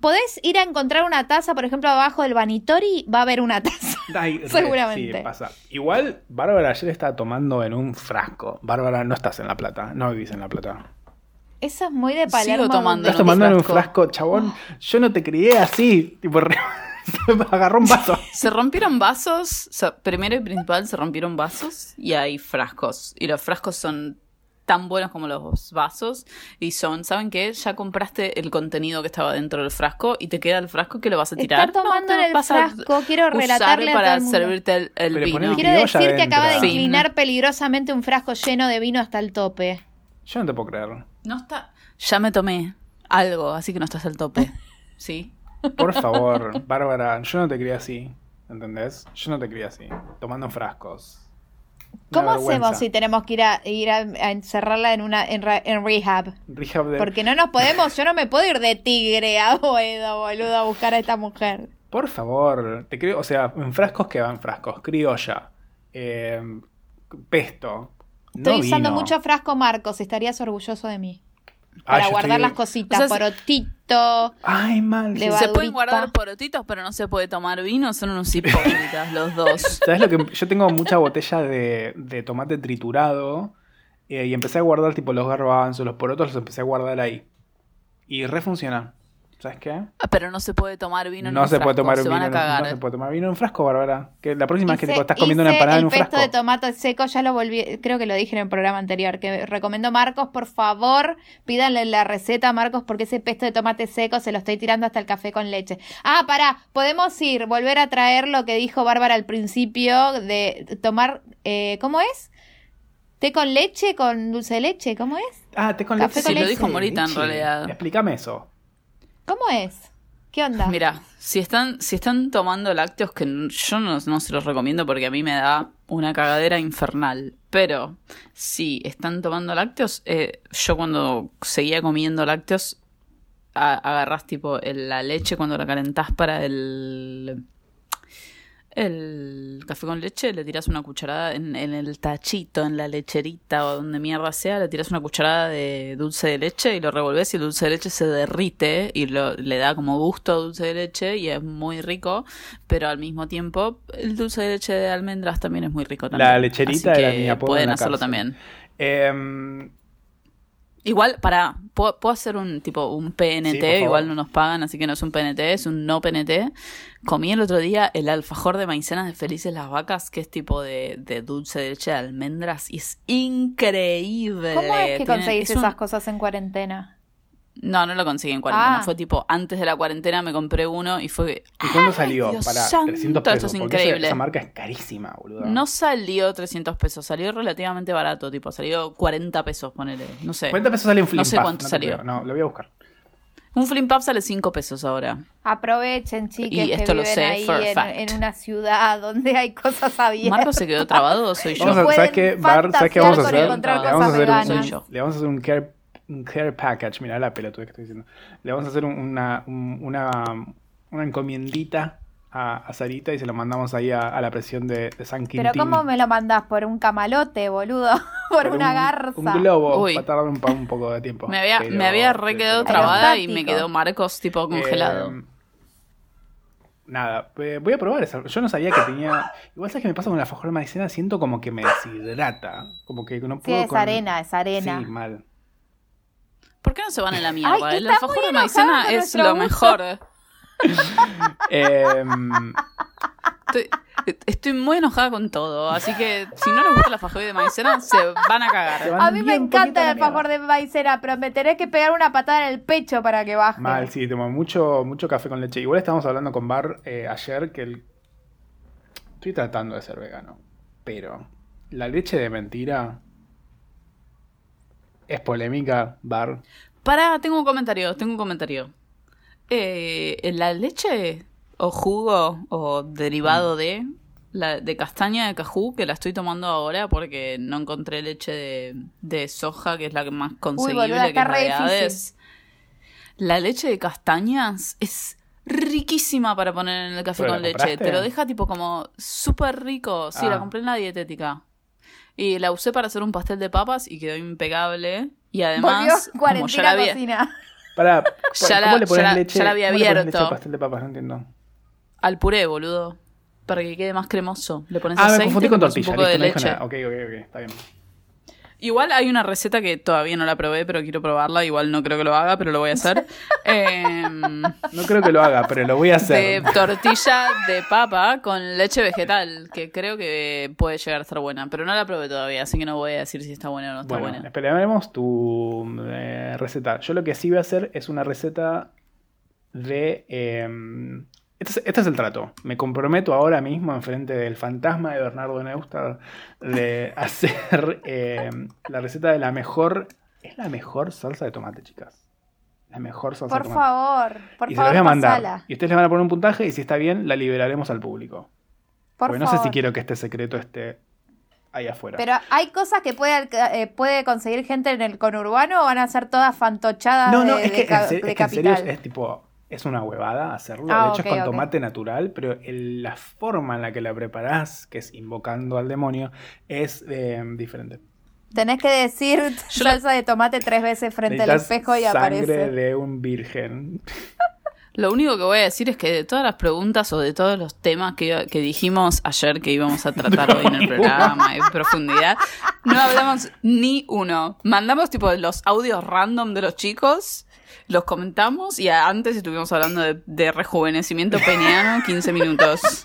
podés ir a encontrar una taza, por ejemplo, abajo del vanitori, va a haber una taza. [LAUGHS] Ay, [LAUGHS] Seguramente. Sí, pasa. Igual, Bárbara ayer estaba tomando en un frasco. Bárbara, no estás en La Plata. No vivís en La Plata. Eso es muy de Palermo. Sigo tomando Estás en un tomando en un frasco. frasco, chabón. Yo no te crié así. Tipo, re- [LAUGHS] agarró un vaso. Se rompieron vasos, o sea, primero y principal se rompieron vasos y hay frascos. Y los frascos son tan buenos como los vasos y son, ¿saben qué? Ya compraste el contenido que estaba dentro del frasco y te queda el frasco que lo vas a tirar. Está tomando No, el vas a frasco, quiero usar relatarle a para todo el mundo. servirte el, el Pero vino. Quiero decir que acaba de inclinar peligrosamente un frasco lleno de vino hasta el tope. Yo no te puedo creer. No está. Ya me tomé algo, así que no estás al tope. [LAUGHS] ¿Sí? Por favor, Bárbara, yo no te crié así. ¿Entendés? Yo no te crié así. Tomando frascos. ¿Cómo hacemos si tenemos que ir a, ir a, a encerrarla en una en, en rehab? Rehab de- Porque no nos podemos, yo no me puedo ir de tigre a Boedo, boludo, a buscar a esta mujer. Por favor, te creo, o sea, en frascos que van frascos, criolla, eh, pesto. Estoy no usando vino. mucho frasco Marcos, estarías orgulloso de mí. Para guardar estoy- las cositas, O sea, porotito. Ay, mal. Le sí. va- Se pueden guardar porotitos, pero no se puede tomar vino. Son unos hipócritas los dos. [LAUGHS] ¿Sabes lo que? Yo tengo mucha botella de, de tomate triturado eh, y empecé a guardar tipo los garbanzos, los porotos, los empecé a guardar ahí. Y refunciona. ¿Sabes qué? Ah, Pero no se puede tomar vino en No un se puede tomar se vino, van a cagar. no se puede tomar vino en un frasco, Bárbara. Que la próxima vez que Hice- tipo, estás comiendo una hice empanada en el un pesto frasco. de tomate seco, ya lo volví, creo que lo dije en el programa anterior, que recomendó Marcos, por favor, pídanle la receta a Marcos porque ese pesto de tomate seco se lo estoy tirando hasta el café con leche. Ah, pará, podemos ir, volver a traer lo que dijo Bárbara al principio de tomar, eh, ¿cómo es? ¿Té con leche, con dulce de leche? ¿Cómo es? Ah, te con Café leche. con Sí, lo dijo Morita en realidad. Explícame eso. ¿Cómo es? ¿Qué onda? Mira, si están, si están tomando lácteos, que yo no, no se los recomiendo porque a mí me da una cagadera infernal. Pero si están tomando lácteos, eh, yo cuando seguía comiendo lácteos, a- agarrás tipo la leche cuando la calentás para el, el café con leche, le tiras una cucharada en, en el tachito, en la lecherita o donde mierda sea, le tiras una cucharada de dulce de leche y lo revolves y el dulce de leche se derrite y lo, le da como gusto a dulce de leche y es muy rico, pero al mismo tiempo el dulce de leche de almendras también es muy rico también. La lecherita Así era que mi apodo en Pueden la hacerlo cárcel. también. Em, Igual, para, puedo, puedo hacer un tipo, un PNT, Sí, igual no nos pagan, así que no es un PNT, es un no PNT. Comí el otro día el alfajor de maicenas de Felices las Vacas, que es tipo de, de dulce de leche de almendras, y es increíble. ¿Cómo es que Tiene- conseguís es un- esas cosas en cuarentena? No, no lo conseguí en cuarentena, Ah. fue tipo, antes de la cuarentena me compré uno y fue... ¿Y cuándo salió? Dios Para santo, 300 eso pesos. es esa- marca es carísima, boludo. No salió 300 pesos, salió relativamente barato, tipo, salió 40 pesos, ponele, no sé. 40 pesos sale un flip No sé cuánto salió. creo. No, lo voy a buscar. Un Flim Puff sale 5 pesos ahora. Aprovechen, chiques, Y que esto lo sé ahí for en, fact. en una ciudad donde hay cosas abiertas. ¿Marco se quedó trabado o soy [LAUGHS] yo? Vamos a, pueden ¿Sabes qué, Bar? ¿Sabes qué vamos a hacer? Le vamos a hacer un, veganas. Soy yo. le vamos a hacer un care, un care package. Mira la pelotuda que estoy diciendo. Le vamos a hacer un- una, un- una, una encomiendita a, a Sarita y se lo mandamos ahí a, a la presión de, de San Quintín. Pero ¿cómo me lo mandás? ¿Por un camalote, boludo? [LAUGHS] ¿Por, una un- garza? Un globo. Uy. Va a tardar un, poco de tiempo. Me había, Pero- me había re quedado pero- trabada y me quedó Marcos tipo congelado. Eh, nada, eh, voy a probar esa. Yo no sabía que tenía. Igual sabes que me pasa con la de maicena, siento como que me deshidrata. Como que no Sí, puedo. es con- arena, es arena. Sí, mal. ¿Por qué no se van a la mierda? Ay, el alfajor de maicena es lo gusto. mejor. [LAUGHS] Em, Estoy, estoy muy enojada con todo, así que si no les gusta el alfajor de maicena, se van a cagar. van A mí me encanta el alfajor de maicena, pero me tenés que pegar una patada en el pecho para que baje. Mal, sí, tomo mucho, mucho café con leche. Igual estábamos hablando con Bar eh, ayer que el... estoy tratando de ser vegano, pero la leche de mentira es polémica, Bar. Pará, tengo un comentario, tengo un comentario. Eh, la leche o jugo o derivado de la de castaña de cajú que la estoy tomando ahora porque no encontré leche de, de soja que es la que más conseguible boluda, que la re leche de castañas es riquísima para poner en el café ¿Pero con leche. compraste? Te lo deja tipo como súper rico. Sí, Ah. la compré en la dietética. Y la usé para hacer un pastel de papas y quedó impecable. Y además, Volvió como ya cuarentena la había, cocina. Para, [LAUGHS] Ya ¿cómo la- le pones leche? ya la había ¿cómo le pones abierto. leche al pastel de papas? No entiendo. Al puré, boludo. Para que quede más cremoso. Le pones Ah, me aceite, confundí le con tortilla. un poco de listo, no dijo leche. nada. Ok, ok, ok, está bien. Igual hay una receta que todavía no la probé, pero quiero probarla. Igual no creo que lo haga, pero lo voy a hacer. [LAUGHS] Em, No creo que lo haga, pero lo voy a hacer. de tortilla de papa con leche vegetal, que creo que puede llegar a estar buena, pero no la probé todavía, así que no voy a decir si está buena o no está Bueno, buena. esperaremos tu eh, receta. Yo lo que sí voy a hacer es una receta de... em, este, es, este es el trato. Me comprometo ahora mismo, enfrente del fantasma de Bernardo Neustadt, de [LAUGHS] hacer em, la receta de la mejor... Es la mejor salsa de tomate, chicas. La mejor salsa Por de tomate. favor, por y se la favor, voy a mandar. pasala. Y ustedes le van a poner un puntaje y si está bien, la liberaremos al público. Por Porque no favor. sé si quiero que este secreto esté ahí afuera. Pero hay cosas que puede, eh, puede conseguir gente en el conurbano o van a ser todas fantochadas No, no, de, es que, ca- en, serio, de es que en serio es tipo, es una huevada hacerlo. Ah, de hecho, es con tomate natural, pero el- la forma en la que la preparás, que es invocando al demonio, es eh, diferente. Tenés que decir [LAUGHS] salsa de tomate tres veces frente al espejo y sangre aparece. de un virgen. [LAUGHS] Lo único que voy a decir es que de todas las preguntas o de todos los temas que, que dijimos ayer que íbamos a tratar hoy en el [LAUGHS] programa en profundidad, no hablamos ni uno. Mandamos tipo los audios random de los chicos, los comentamos y antes estuvimos hablando de, de rejuvenecimiento peniano [LAUGHS] 15 minutos.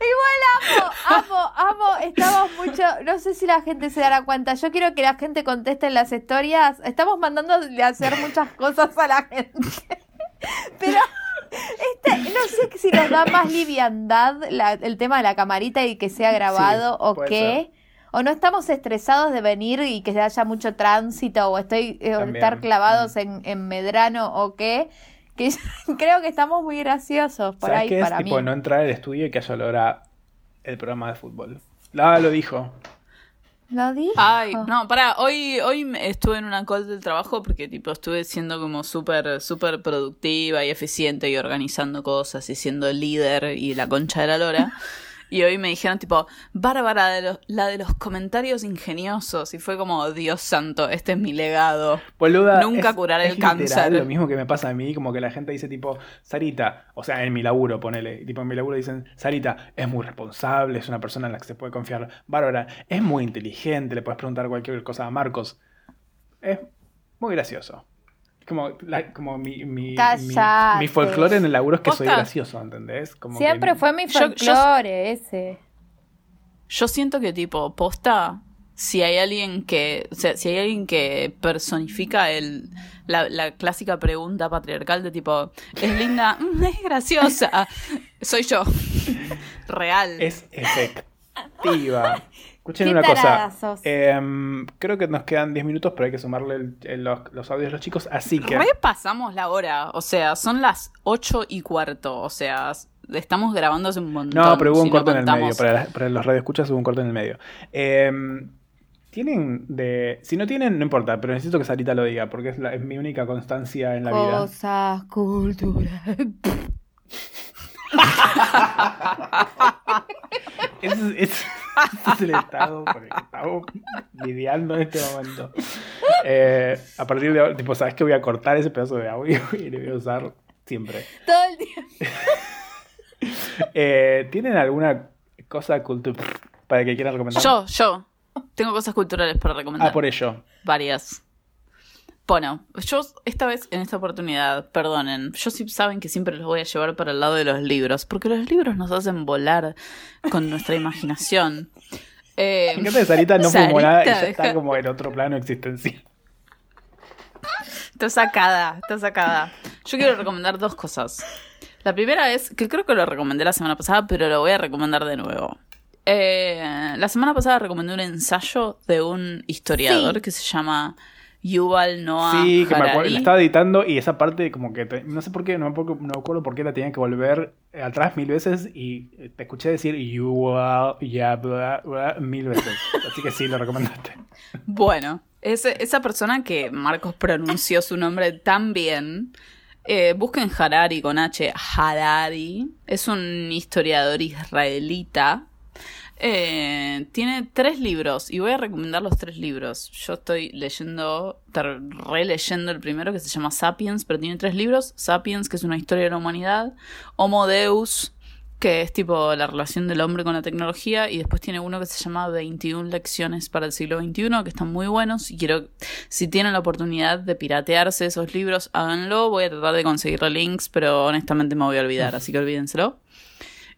Igual amo, amo, amo. Estamos mucho. No sé si la gente se dará cuenta. Yo quiero que la gente conteste en las historias. Estamos mandando a hacer muchas cosas a la gente. Pero. Este, no sé si nos da más liviandad la- el tema de la camarita y que sea grabado Sí, o qué. O no estamos estresados de venir y que haya mucho tránsito o estoy eh, estar clavados en, en Medrano o qué. Que [LAUGHS] creo que estamos muy graciosos por ¿Sabes ahí qué es? para tipo, mí. no entrar al estudio y que haya olor a el programa de fútbol. Lava lo dijo. ¿Lo dijo? Ay, no, pará, hoy, hoy estuve en una call del trabajo porque tipo estuve siendo como súper, súper productiva y eficiente y organizando cosas y siendo líder y la concha de la lora. [LAUGHS] Y hoy me dijeron tipo, Bárbara, de los, la de los comentarios ingeniosos. Y fue como, Dios santo, este es mi legado. Boluda, Nunca es- curar el cáncer. Lo mismo que me pasa a mí, como que la gente dice tipo, Sarita, o sea, en mi laburo, ponele, tipo en mi laburo dicen, Sarita es muy responsable, es una persona en la que se puede confiar. Bárbara, es muy inteligente, le puedes preguntar cualquier cosa a Marcos. Es muy gracioso. Como, la- como mi, mi, mi, mi folclore en el laburo es que soy gracioso, ¿entendés? Como que- Siempre fue mi Yo- yo- folclore ese. Yo siento que tipo, posta, si hay alguien que, o sea, si hay alguien que personifica el, la, la clásica pregunta patriarcal de tipo, es linda, [LAUGHS] Mm, es graciosa, soy yo. [LAUGHS] Real. Es efectiva. [LAUGHS] Escuchen una cosa. Em, creo que nos quedan 10 minutos, pero hay que sumarle el- el- los, los audios de los chicos. Así que. Repasamos la hora, o sea, son las ocho y cuarto, o sea, estamos grabando hace un montón. No, pero hubo un si no corte en el medio. Para, la- para los radioescuchas hubo un corte en el medio. Em, tienen de. Si no tienen, no importa, pero necesito que Sarita lo diga, porque es, la- es mi única constancia en la vida. Cosas culturales. [LAUGHS] Ese es, ese es el estado por el que estamos lidiando en este momento. Eh, a partir de ahora, tipo, sabes que voy a cortar ese pedazo de audio y lo voy a usar siempre. Todo el tiempo. Eh, ¿Tienen alguna cosa cultural para que quieran recomendar? Yo, yo, tengo cosas culturales para recomendar. Ah, por ello. Varias. Bueno, yo esta vez, en esta oportunidad, perdonen, yo sí saben que siempre los voy a llevar para el lado de los libros, porque los libros nos hacen volar con nuestra imaginación. [LAUGHS] Eh, que Sarita no fumó nada y ya está como en otro plano existencial. Está sacada, está sacada. Yo quiero recomendar dos cosas. La primera es, que creo que lo recomendé la semana pasada, pero lo voy a recomendar de nuevo. Eh, la semana pasada recomendé un ensayo de un historiador Sí. que se llama Yuval Noah Sí, que me acuerdo, Harari. la estaba editando y esa parte como que, te- no sé por qué, no me, acuerdo, no me acuerdo por qué la tenía que volver eh, atrás mil veces y eh, te escuché decir you are, ya, bla, bla, mil veces. Así que sí, lo recomendaste. [LAUGHS] Bueno, ese- esa persona que Marcos pronunció su nombre tan bien, eh, busquen Harari con H, Harari, es un historiador israelita Eh, tiene tres libros y voy a recomendar los tres libros. Yo estoy leyendo, releyendo el primero que se llama Sapiens, pero tiene tres libros. Sapiens, que es una historia de la humanidad. Homo Deus, que es tipo la relación del hombre con la tecnología. Y después tiene uno que se llama 21 lecciones para el siglo XXI, que están muy buenos. Y quiero, si tienen la oportunidad de piratearse esos libros, háganlo. Voy a tratar de conseguirle links, pero honestamente me voy a olvidar, así que olvídenselo.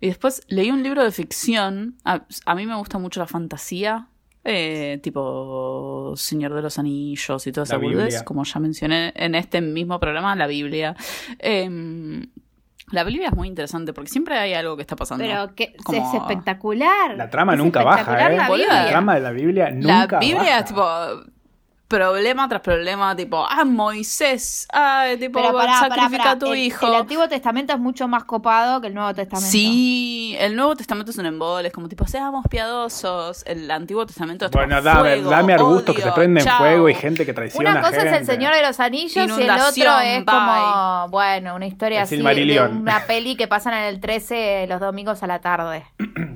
Y después leí un libro de ficción. A, a mí me gusta mucho la fantasía. eh, tipo Señor de los Anillos y toda esa La boludez, Biblia. como ya mencioné en este mismo programa, la Biblia. Em, la Biblia es muy interesante porque siempre hay algo que está pasando. Pero que Como- es espectacular. La trama Es nunca baja, ¿eh? La. Biblia. La trama de la Biblia La nunca Biblia baja. es tipo problema tras problema, tipo, ah, Moisés, ah, tipo, Pero pará, sacrifica pará. a tu El- hijo. El Antiguo Testamento es mucho más copado que el Nuevo Testamento. Sí, el Nuevo Testamento es un embole, es como tipo, seamos piadosos. El Antiguo Testamento es Bueno, dame, fuego, dame arbustos que se odio, prenden chao. fuego y gente que traiciona Una cosa gente. es el Señor de los Anillos y el otro es bye. como, bueno, una historia El así de una peli que pasan en el 13 los domingos a la tarde.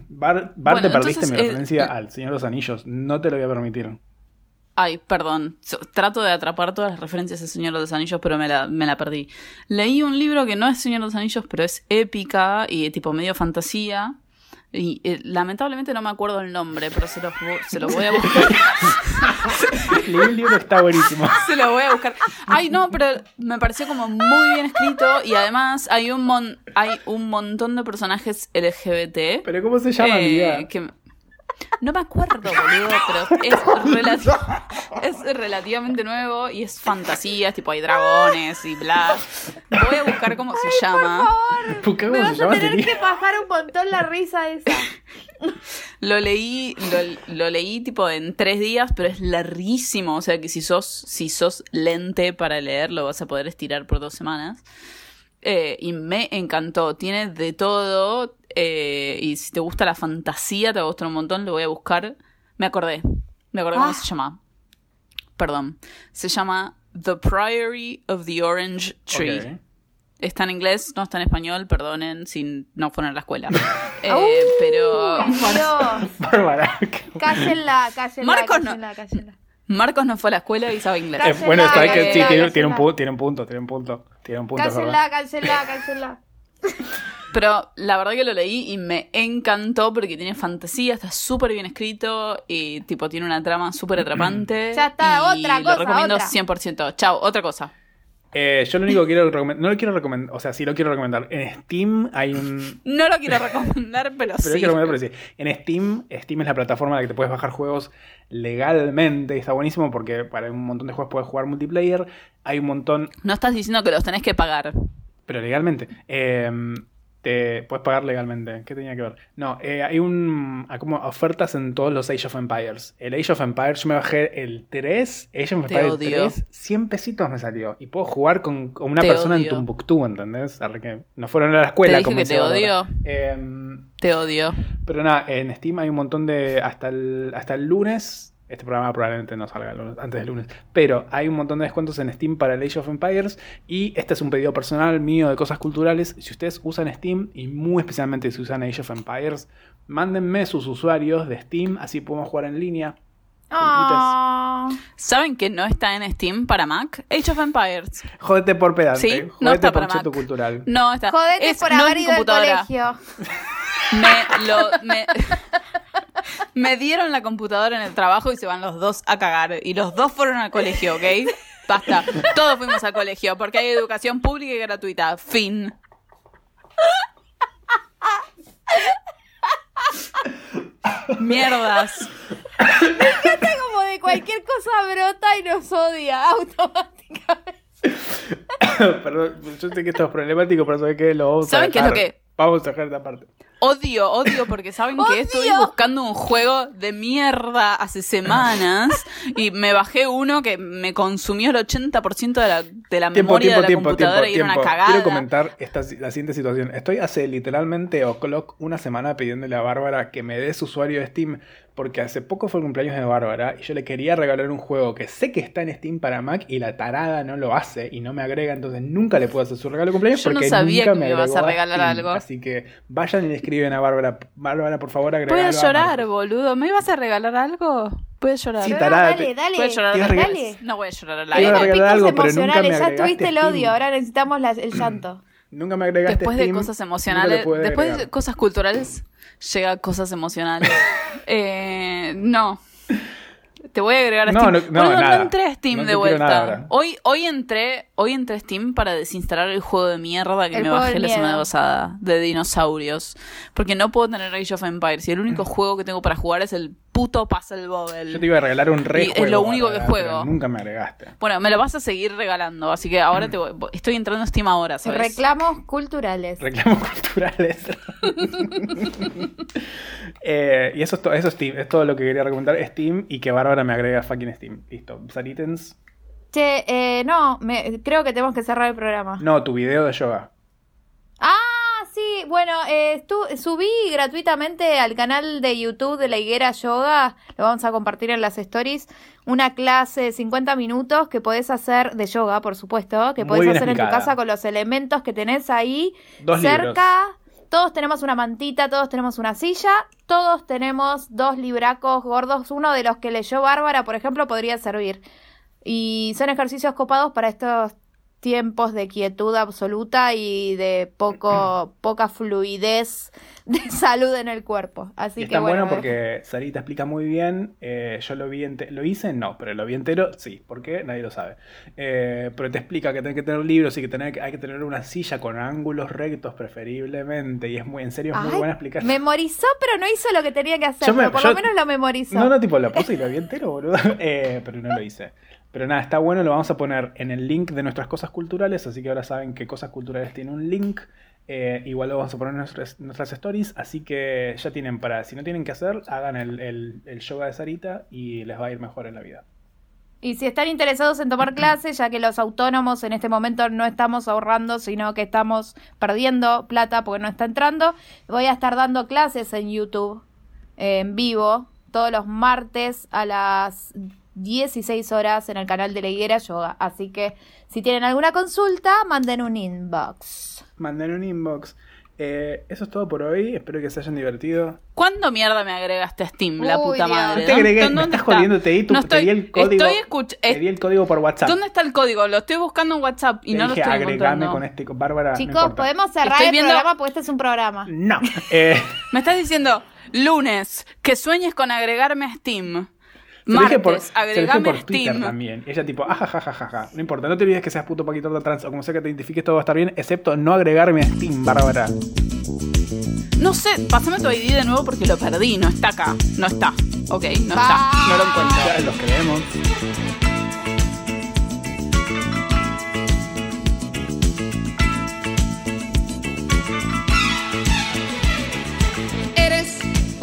Bar, Bar, Bueno, te perdiste entonces, mi eh, referencia eh, al Señor de los Anillos. No te lo voy a permitir. Ay, perdón. Trato de atrapar todas las referencias al Señor de los Anillos, pero me la, me la perdí. Leí un libro que no es Señor de los Anillos, pero es épica y tipo medio fantasía. Y eh, lamentablemente no me acuerdo el nombre, pero se los, se los voy a buscar. [LAUGHS] Leí un libro que está buenísimo. [LAUGHS] Se lo voy a buscar. Ay, no, pero me pareció como muy bien escrito y además hay un mon hay un montón de personajes LGBT. ¿Pero cómo se llama, eh, amiga? que- No me acuerdo, boludo, pero es, [LAUGHS] relati- es relativamente nuevo y es fantasía, tipo hay dragones y bla. Voy a buscar cómo se llama. Buscá Me cómo vas a tener que bajar un montón la risa esa. [LAUGHS] Lo leí, lo, lo leí tipo en tres días, pero es larguísimo. O sea que si sos, si sos lente para leer, lo vas a poder estirar por dos semanas. Eh, y me encantó. Tiene de todo. Eh, y si te gusta la fantasía, te va a gustar un montón. Lo voy a buscar. Me acordé. Me acordé cómo Ah. se llama. Perdón. Se llama The Priory of the Orange Tree. Ok. Está en inglés, no está en español, perdonen si no fueron a la escuela. [LAUGHS] Eh, Au. pero Dios, Bárbara. cállenla, cállenla, Marcos no- cállenla, cállenla. Marcos no fue a la escuela y sabe inglés. Eh, Cállenla, bueno, está que sí, cállenla, tiene, tiene un tiene un punto, tiene un punto. Tiene un punto. Cállenla, cállenla, cállenla. Pero la verdad que lo leí y me encantó porque tiene fantasía, está súper bien escrito y tipo tiene una trama súper atrapante. [CLEARS THROAT] Ya está, y otra Lo cosa, recomiendo otra. 100%. Chao, otra cosa. Eh, yo lo único que quiero recomendar, no lo quiero recomendar, o sea, sí lo quiero recomendar. En Steam hay un, [LAUGHS] No lo quiero recomendar, pero, Pero sí. que recomendar, pero sí. En Steam, Steam es la plataforma en la que te puedes bajar juegos legalmente. y Está buenísimo porque para un montón de juegos puedes jugar multiplayer. Hay un montón, No estás diciendo que los tenés que pagar. Pero legalmente. Eh, te puedes pagar legalmente. ¿Qué tenía que ver? No, eh, hay un hay como ofertas en todos los Age of Empires. El Age of Empires, yo me bajé el 3, Age of Empires odio. 3, 100 pesitos me salió. Y puedo jugar con, con una Te persona en odio. Tumbuktu, ¿entendés? Arre que no fueron a la escuela. Te dije como que dice te odio. Em, Te odio. pero nada, en Steam hay un montón de. Hasta el, hasta el lunes. Este programa probablemente no salga antes del lunes. Pero hay un montón de descuentos en Steam para el Age of Empires. Y este es un pedido personal mío de cosas culturales. Si ustedes usan Steam, y muy especialmente si usan Age of Empires, mándenme sus usuarios de Steam. Así podemos jugar en línea. Oh. ¿Saben que no está en Steam para Mac? Age of Empires. Jódete por pedante. Sí, Jódete no está por para Mac. cultural. No está. Jodete Es por no haber ido al colegio. Me, lo, me, [LAUGHS] me dieron la computadora en el trabajo y se van los dos a cagar. Y los dos fueron al colegio, ¿ok? Basta. Todos fuimos al colegio porque hay educación pública y gratuita. Fin. Mierdas. Como de cualquier cosa brota y nos odia automáticamente. [COUGHS] Perdón, yo sé que esto es problemático, pero ¿sabes qué? Lo vamos a ¿Saben qué es lo dejar. que- Vamos a dejar esta parte. Odio, odio, porque saben que estoy buscando un juego de mierda hace semanas y me bajé uno que me consumió el 80% de la, de la Tiempo, memoria tiempo, de la tiempo, computadora tiempo, y era una cagada. Quiero comentar esta, la siguiente situación. Estoy hace literalmente o'clock una semana pidiéndole a Bárbara que me dé su usuario de Steam porque hace poco fue el cumpleaños de Bárbara y yo le quería regalar un juego que sé que está en Steam para Mac y la tarada no lo hace y no me agrega, entonces nunca le puedo hacer su regalo de cumpleaños Yo no porque sabía nunca que me ibas agregó a regalar Steam. algo. Así que vayan y le escriben a Bárbara, Bárbara, por favor, agregalo. Voy a a llorar, boludo. ¿Me ibas a regalar algo? A llorar. Sí, tarada, dale, dale. A llorar. Aire. No voy a llorar al aire. regalar algo, Picos pero nunca me emocionales, ya tuviste el odio, ahora necesitamos la- el llanto. Nunca me agregaste Después de Steam, cosas emocionales, después de cosas culturales, llega cosas emocionales. [LAUGHS] Eh, no. Te voy a agregar a No, Steam. no, no, Boludo, nada. entré a Steam No te de vuelta. hoy, hoy entré, hoy entré a Steam para desinstalar el juego de mierda que El me juego bajé la semana pasada de dinosaurios. Porque no puedo tener Age of Empires y el único juego que tengo para jugar es el puto Puzzle Bobble. Yo te iba a regalar un re Y es juego, lo único que juego. Nunca me agregaste. Bueno, me lo vas a seguir regalando, así que ahora te voy- estoy entrando a Steam ahora, ¿sabes? Reclamos culturales. Reclamos culturales. [LAUGHS] [LAUGHS] Eh, y eso es, to- eso es Steam. Es todo lo que quería recomendar. Steam y que Bárbara me agregue a fucking Steam. Listo. Saritens. Che, eh, no, me- creo que tenemos que cerrar el programa. No, tu video de yoga. Ah, sí, bueno, eh, subí gratuitamente al canal de YouTube de la Higuera Yoga, lo vamos a compartir en las stories, una clase de 50 minutos que podés hacer de yoga, por supuesto, que podés hacer en tu casa con los elementos que tenés ahí Dos cerca. Todos tenemos una mantita, todos tenemos una silla, todos tenemos dos libracos gordos, uno de los que leyó Bárbara, por ejemplo, podría servir. Y son ejercicios copados para estos tiempos de quietud absoluta y de poco [CLEARS THROAT] poca fluidez de [LAUGHS] salud en el cuerpo. Así y que está bueno, bueno porque Sarita explica muy bien. eh, yo lo vi ente- ¿Lo hice? No, pero lo vi entero, sí. ¿Por qué? Nadie lo sabe. Eh, pero te explica que tenés que tener libros y que tener- hay que tener una silla con ángulos rectos preferiblemente. Y es muy, en serio, es muy Ay, buena explicación. memorizó, pero no hizo lo que tenía que hacer. Yo me- pero por yo- lo menos lo memorizó. No, no, tipo, lo puse y lo vi entero, boludo. [LAUGHS] Eh, pero no lo hice. Pero nada, está bueno, lo vamos a poner en el link de nuestras cosas culturales, así que ahora saben que cosas culturales tiene un link. Eh, igual lo vamos a poner en nuestras, stories, así que ya tienen para, si no tienen que hacer, hagan el, yoga de Sarita y les va a ir mejor en la vida. Y si están interesados en tomar clases, ya que los autónomos en este momento no estamos ahorrando, sino que estamos perdiendo plata porque no está entrando, voy a estar dando clases en YouTube en vivo todos los martes a las 16 horas en el canal de la Higuera Yoga. Así que si tienen alguna consulta, manden un inbox. Manden un inbox. Eh, eso es todo por hoy, espero que se hayan divertido. ¿Cuándo mierda me agregaste a Steam, la puta Dios. madre? No te agregué, ¿Dónde me estás está? jodiendo, te di, tu, No te di estoy- el código. Estoy escuch- te di el código por WhatsApp. ¿Dónde está el código? Lo estoy buscando en WhatsApp y Te no dije, lo estoy agregame encontrando. con este, con Bárbara. Chicos, podemos cerrar Estoy el viendo- programa porque este es un programa. No. [LAUGHS] Eh, Me estás diciendo lunes que sueñes con agregarme a Steam. Martes, por, agregame por Twitter Steam. también. Y ella tipo, ajajajaja. No importa, no te olvides que seas puto Paquito de trans o como sea que te identifiques, todo va a estar bien, excepto no agregarme a Steam, Bárbara. No sé, pásame tu ID de nuevo porque lo perdí. No está acá. No está. Ok, no está. No lo encuentro. Ya los creemos.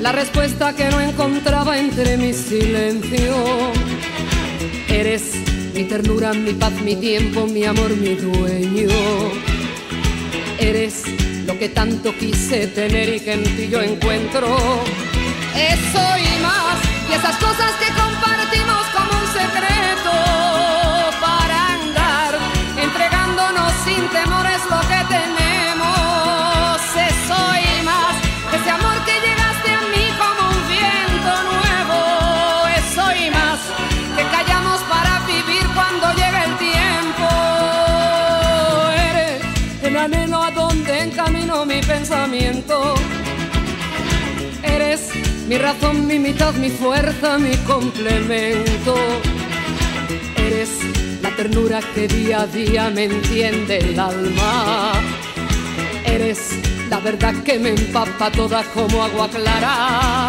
la respuesta que no encontraba entre mi silencio. Eres mi ternura, mi paz, mi tiempo, mi amor, mi dueño. Eres lo que tanto quise tener y que en ti yo encuentro. Eso y más, y esas cosas que compartimos mi razón, mi mitad, mi fuerza, mi complemento. Eres la ternura que día a día me entiende el alma. Eres la verdad que me empapa toda como agua clara.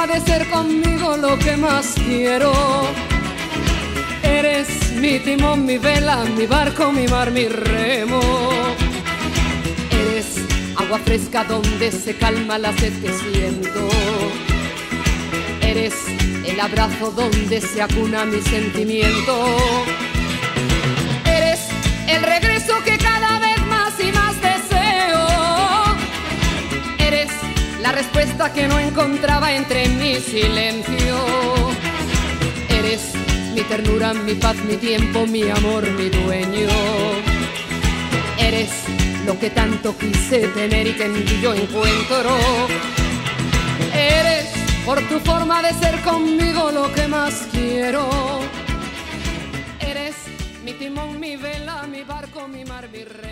Forma de ser conmigo lo que más quiero. Eres mi timón, mi vela, mi barco, mi mar, mi remo. Eres agua fresca donde se calma la sed que siento. Eres el abrazo donde se acuna mi sentimiento. Eres el regreso que cada la respuesta que no encontraba entre mi silencio. Eres mi ternura, mi paz, mi tiempo, mi amor, mi dueño. Eres lo que tanto quise tener y que en ti yo encuentro. Eres por tu forma de ser conmigo lo que más quiero. Eres mi timón, mi vela, mi barco, mi mar, mi remo.